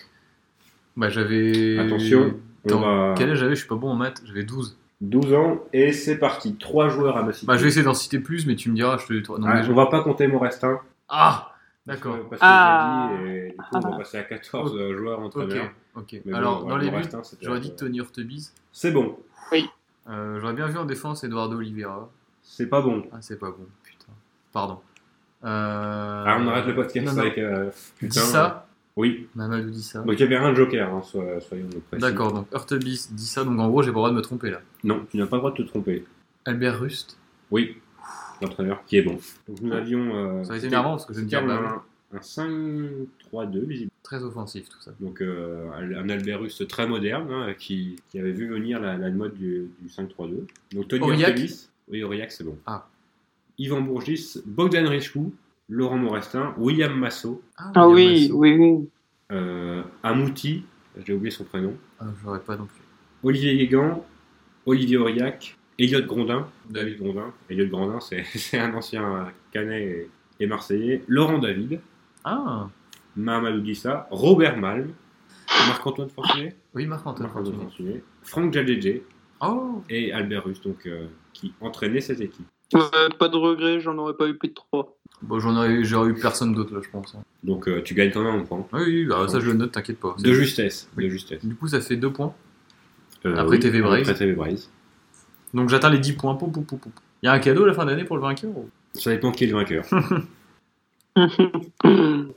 [SPEAKER 2] Bah, j'avais.
[SPEAKER 1] Attention. Va-
[SPEAKER 2] Quel âge j'avais? Je suis pas bon en maths. J'avais 12.
[SPEAKER 1] 12 ans et c'est parti. Trois joueurs à me citer.
[SPEAKER 2] Bah, je vais essayer d'en citer plus, mais tu me diras. Je te non,
[SPEAKER 1] Ouais,
[SPEAKER 2] déjà-
[SPEAKER 1] on va pas compter Morestin.
[SPEAKER 2] Ah D'accord.
[SPEAKER 1] Parce que
[SPEAKER 3] Ah.
[SPEAKER 1] dit, et du coup, on va passer à 14 euh, joueurs
[SPEAKER 2] Ok.
[SPEAKER 1] entraîneurs.
[SPEAKER 2] ok.
[SPEAKER 1] Mais bon,
[SPEAKER 2] Alors,
[SPEAKER 1] voilà,
[SPEAKER 2] dans les buts,
[SPEAKER 1] c'était-
[SPEAKER 2] j'aurais dit Tony Hurtebise.
[SPEAKER 1] C'est bon.
[SPEAKER 2] Euh, j'aurais bien vu en défense Eduardo Oliveira.
[SPEAKER 1] C'est pas bon.
[SPEAKER 2] Ah, c'est pas bon, putain. Pardon. Euh...
[SPEAKER 1] Ah, on arrête le podcast
[SPEAKER 2] non, non.
[SPEAKER 1] avec. euh,
[SPEAKER 2] Dis ça
[SPEAKER 1] Oui.
[SPEAKER 2] Mamadou dit ça.
[SPEAKER 1] Donc il y avait un joker, hein, soyons précis.
[SPEAKER 2] D'accord, donc Hurtebis dit ça, donc en gros j'ai pas le droit de me tromper là.
[SPEAKER 1] Non, tu n'as pas le droit de te tromper.
[SPEAKER 2] Albert Rust,
[SPEAKER 1] Oui. L'entraîneur qui est bon. Donc nous avions. euh,
[SPEAKER 2] ça a été énervant parce que je
[SPEAKER 1] c'était
[SPEAKER 2] dire bah,
[SPEAKER 1] un, un 5-3-2, visiblement.
[SPEAKER 2] très offensif tout ça.
[SPEAKER 1] Donc euh, un Alberus très moderne hein, qui, qui avait vu venir la, la mode du, du 5-3-2. Donc Tony
[SPEAKER 2] Aurillac.
[SPEAKER 1] Oui, Aurillac, c'est bon.
[SPEAKER 2] Ah.
[SPEAKER 1] Yvan Bourgis, Bogdan Richou, Laurent Morestin, William Massot,
[SPEAKER 3] Ah
[SPEAKER 2] William
[SPEAKER 3] oui,
[SPEAKER 2] Massot.
[SPEAKER 3] oui, oui.
[SPEAKER 1] euh, Amouti, j'ai oublié son prénom,
[SPEAKER 2] Ah, j'aurais pas non plus.
[SPEAKER 1] Olivier Guégan, Olivier Aurillac, Elliot Grondin, David Grondin. Elliot Grondin, c'est c'est un ancien Canet et, et Marseillais. Laurent David,
[SPEAKER 2] Ah
[SPEAKER 1] Mahamadou Robert Malm, Marc-Antoine Fortuné,
[SPEAKER 2] Oui, Marc-Antoine Fortuné.
[SPEAKER 1] Franck Jadjedje
[SPEAKER 2] Oh
[SPEAKER 1] et Albert Rus, donc, euh, qui entraînait cette équipe.
[SPEAKER 3] Pas de regret, j'en aurais pas eu plus de 3.
[SPEAKER 2] Bon, j'en aurais, j'aurais eu personne d'autre là, je pense. hein.
[SPEAKER 1] Donc euh, tu gagnes quand même un point.
[SPEAKER 2] Oui, oui, bah, ça je le note, t'inquiète pas.
[SPEAKER 1] De justesse.
[SPEAKER 2] Oui.
[SPEAKER 1] De justesse.
[SPEAKER 2] Du coup, ça fait deux points.
[SPEAKER 1] Euh,
[SPEAKER 2] Après TV Braise.
[SPEAKER 1] Après TV Braise.
[SPEAKER 2] Donc j'atteins les 10 points. Pou, pou, pou, pou. Il y a un cadeau à la fin d'année pour le vainqueur ou-
[SPEAKER 1] Ça dépend qui est le vainqueur.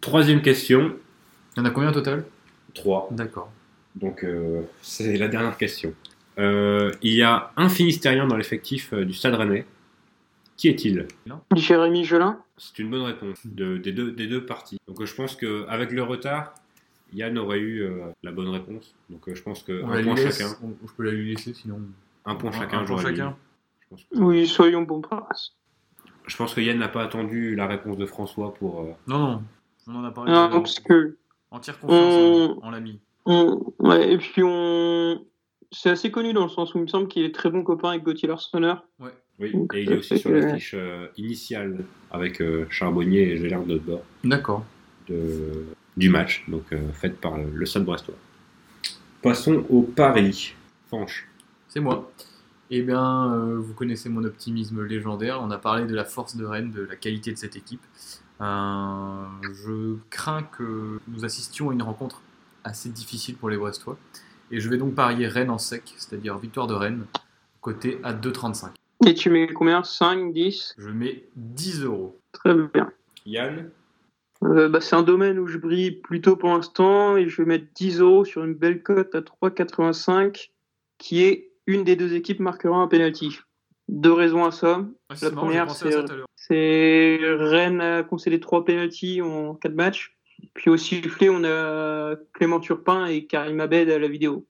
[SPEAKER 1] Troisième question.
[SPEAKER 2] Il y en a combien au total?
[SPEAKER 1] 3.
[SPEAKER 2] D'accord.
[SPEAKER 1] Donc euh, c'est la dernière question. Euh, il y a un Finistérien dans l'effectif euh, du Stade Rennais. Qui est-il?
[SPEAKER 3] Jérémy Gelin
[SPEAKER 1] C'est une bonne réponse de- des, deux, des deux parties. Donc euh, je pense qu'avec le retard, Yann aurait eu euh, la bonne réponse. Donc euh, je pense que
[SPEAKER 2] On
[SPEAKER 1] un
[SPEAKER 2] la
[SPEAKER 1] point
[SPEAKER 2] laisse.
[SPEAKER 1] chacun.
[SPEAKER 2] On- je peux la lui laisser sinon.
[SPEAKER 1] Un point
[SPEAKER 2] Un-
[SPEAKER 1] chacun,
[SPEAKER 2] un point
[SPEAKER 1] j'aurais dit.
[SPEAKER 2] chacun.
[SPEAKER 1] Je pense que-
[SPEAKER 3] Oui, soyons bon prince.
[SPEAKER 1] Je pense que Yann n'a pas attendu la réponse de François pour. euh,
[SPEAKER 2] Non, non. On en a parlé.
[SPEAKER 3] Non, parce que
[SPEAKER 2] Entière confiance
[SPEAKER 3] On-
[SPEAKER 2] en, en l'ami.
[SPEAKER 3] on- ouais, et puis on c'est assez connu dans le sens où il me semble qu'il est très bon copain avec Gauthier Larsonneur.
[SPEAKER 1] Oui,
[SPEAKER 3] Donc,
[SPEAKER 1] et il est aussi sur
[SPEAKER 3] que-
[SPEAKER 1] fiche euh, initiale avec euh, Charbonnier et Gélard de notre bord
[SPEAKER 2] D'accord.
[SPEAKER 1] de, du match, donc euh, faite par le, le Stade Brestois. Passons au pari. Fanche.
[SPEAKER 2] C'est moi. Eh bien, euh, vous connaissez mon optimisme légendaire. On a parlé de la force de Rennes, de la qualité de cette équipe. Euh, je crains que nous assistions à une rencontre assez difficile pour les Brestois. Et je vais donc parier Rennes en sec, c'est-à-dire victoire de Rennes, côté à 2,35.
[SPEAKER 3] Et tu mets combien? 5, 10
[SPEAKER 2] Je mets 10 euros.
[SPEAKER 3] Très bien.
[SPEAKER 1] Yann?
[SPEAKER 3] Euh, bah, c'est un domaine où je brille plutôt pour l'instant et je vais mettre 10 euros sur une belle cote à 3,85 qui est une des deux équipes marquera un penalty. Deux raisons à ça.
[SPEAKER 2] Ah,
[SPEAKER 3] La
[SPEAKER 2] marrant,
[SPEAKER 3] première, c'est- Rennes a concédé trois penalties en quatre matchs. Puis au sifflet, on a Clément Turpin et Karim Abed à la vidéo.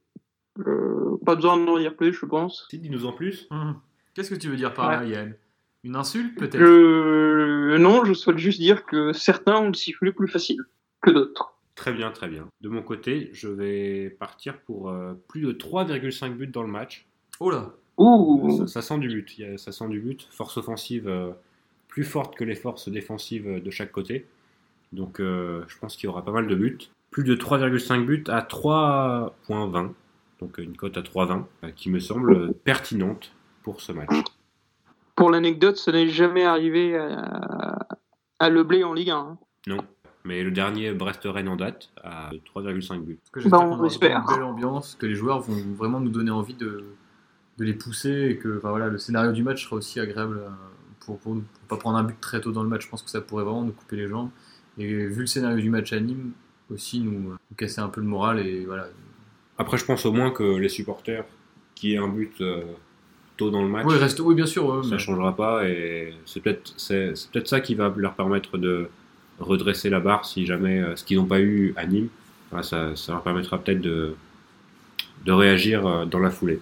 [SPEAKER 3] Euh, pas besoin d'en dire plus, je pense.
[SPEAKER 1] Si, dis-nous en plus.
[SPEAKER 2] Hum. Qu'est-ce que tu veux dire par
[SPEAKER 3] Ouais.
[SPEAKER 2] là, Yann Une insulte, peut-être?
[SPEAKER 3] Je... Non, je souhaite juste dire que certains ont le sifflet plus facile que d'autres.
[SPEAKER 1] Très bien, très bien. De mon côté, je vais partir pour euh, plus de 3,5 buts dans le match.
[SPEAKER 2] Oh là
[SPEAKER 3] Ouh
[SPEAKER 1] Ça, ça sent du but. Il y a- Ça sent du but. Force offensive euh, plus forte que les forces défensives de chaque côté. Donc euh, je pense qu'il y aura pas mal de buts. Plus de 3,5 buts à 3,20. Donc euh, une cote à 3,20 euh, qui me semble euh, pertinente pour ce match.
[SPEAKER 3] Pour l'anecdote, ça n'est jamais arrivé à, à Le Blé en Ligue 1. hein.
[SPEAKER 1] Non. Mais le dernier Brest-Rennes en date à 3,5 buts.
[SPEAKER 2] Que j'espère
[SPEAKER 3] Bah, on espère.
[SPEAKER 2] une belle ambiance, que les joueurs vont vraiment nous donner envie de, de les pousser et que enfin, voilà, le scénario du match sera aussi agréable euh, pour. Pour pas prendre un but très tôt dans le match, je pense que ça pourrait vraiment nous couper les jambes. Et vu le scénario du match à Nîmes, aussi nous, nous casser un peu le moral et voilà.
[SPEAKER 1] Après, je pense au moins que les supporters qui aient un but euh, tôt dans le match.
[SPEAKER 2] Oui, reste, oui bien sûr. ouais,
[SPEAKER 1] ça
[SPEAKER 2] mais-
[SPEAKER 1] changera pas et c'est peut-être c'est, c'est peut-être ça qui va leur permettre de redresser la barre si jamais euh, ce qu'ils n'ont pas eu à Nîmes voilà, ça, ça leur permettra peut-être de de réagir euh, dans la foulée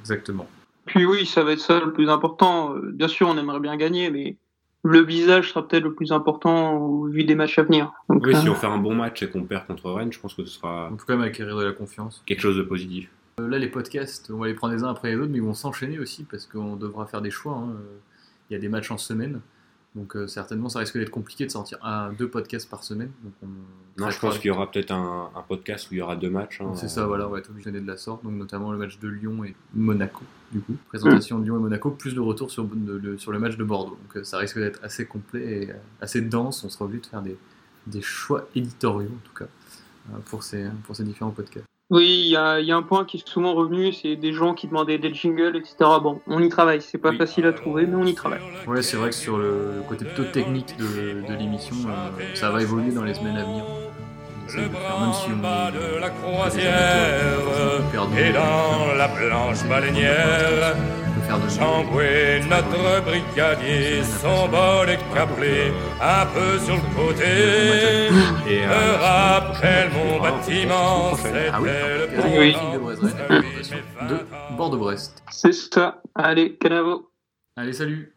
[SPEAKER 2] Exactement.
[SPEAKER 3] Puis oui, ça va être ça le plus important. Euh, Bien sûr, on aimerait bien gagner, mais le visage sera peut-être le plus important au vu des matchs à venir. Donc,
[SPEAKER 1] oui
[SPEAKER 3] euh,
[SPEAKER 1] si on fait un bon match et qu'on perd contre Rennes je pense que ce sera
[SPEAKER 2] On peut quand même acquérir de la confiance.
[SPEAKER 1] quelque chose de positif
[SPEAKER 2] Euh, Là, les podcasts, on va les prendre les uns après les autres, mais ils vont s'enchaîner aussi parce qu'on devra faire des choix. hein. Euh, Il y a des matchs en semaine. Donc euh, certainement, ça risque d'être compliqué de sortir un, deux podcasts par semaine. Donc on
[SPEAKER 1] Non, je pense qu'il y aura peut-être un, un podcast où il y aura deux matchs. hein.
[SPEAKER 2] C'est ça, voilà, on va être obligé de la sorte, donc notamment le match de Lyon et Monaco, du coup. Présentation de Lyon et Monaco, plus le retour sur, de- le, sur le match de Bordeaux. Donc euh, ça risque d'être assez complet et euh, assez dense. On sera obligé de faire des, des choix éditoriaux, en tout cas, euh, pour ces, pour ces différents podcasts.
[SPEAKER 3] Oui, il y a, il y a un point qui est souvent revenu, c'est des gens qui demandaient des jingles, etc. Bon, on y travaille. C'est pas
[SPEAKER 1] Oui.
[SPEAKER 3] facile à trouver, mais on y travaille.
[SPEAKER 2] Ouais, c'est vrai que sur le, côté plutôt technique de, de l'émission, euh, ça va évoluer dans les semaines à venir.
[SPEAKER 5] Le
[SPEAKER 2] de faire, même si on
[SPEAKER 5] bras
[SPEAKER 2] est-
[SPEAKER 5] de la croisière et dans la planche baleinière.
[SPEAKER 2] Faire de-
[SPEAKER 5] Chamboué, notre brigadier, son bol est caplé, un peu sur le côté.
[SPEAKER 1] Et,
[SPEAKER 5] Me
[SPEAKER 1] euh,
[SPEAKER 5] rappelle mon bâtiment,
[SPEAKER 2] Ah
[SPEAKER 5] c'était le
[SPEAKER 3] Oui.
[SPEAKER 2] de Bordeaux-Brest.
[SPEAKER 3] C'est ça. Allez, Canavo.
[SPEAKER 2] Allez, salut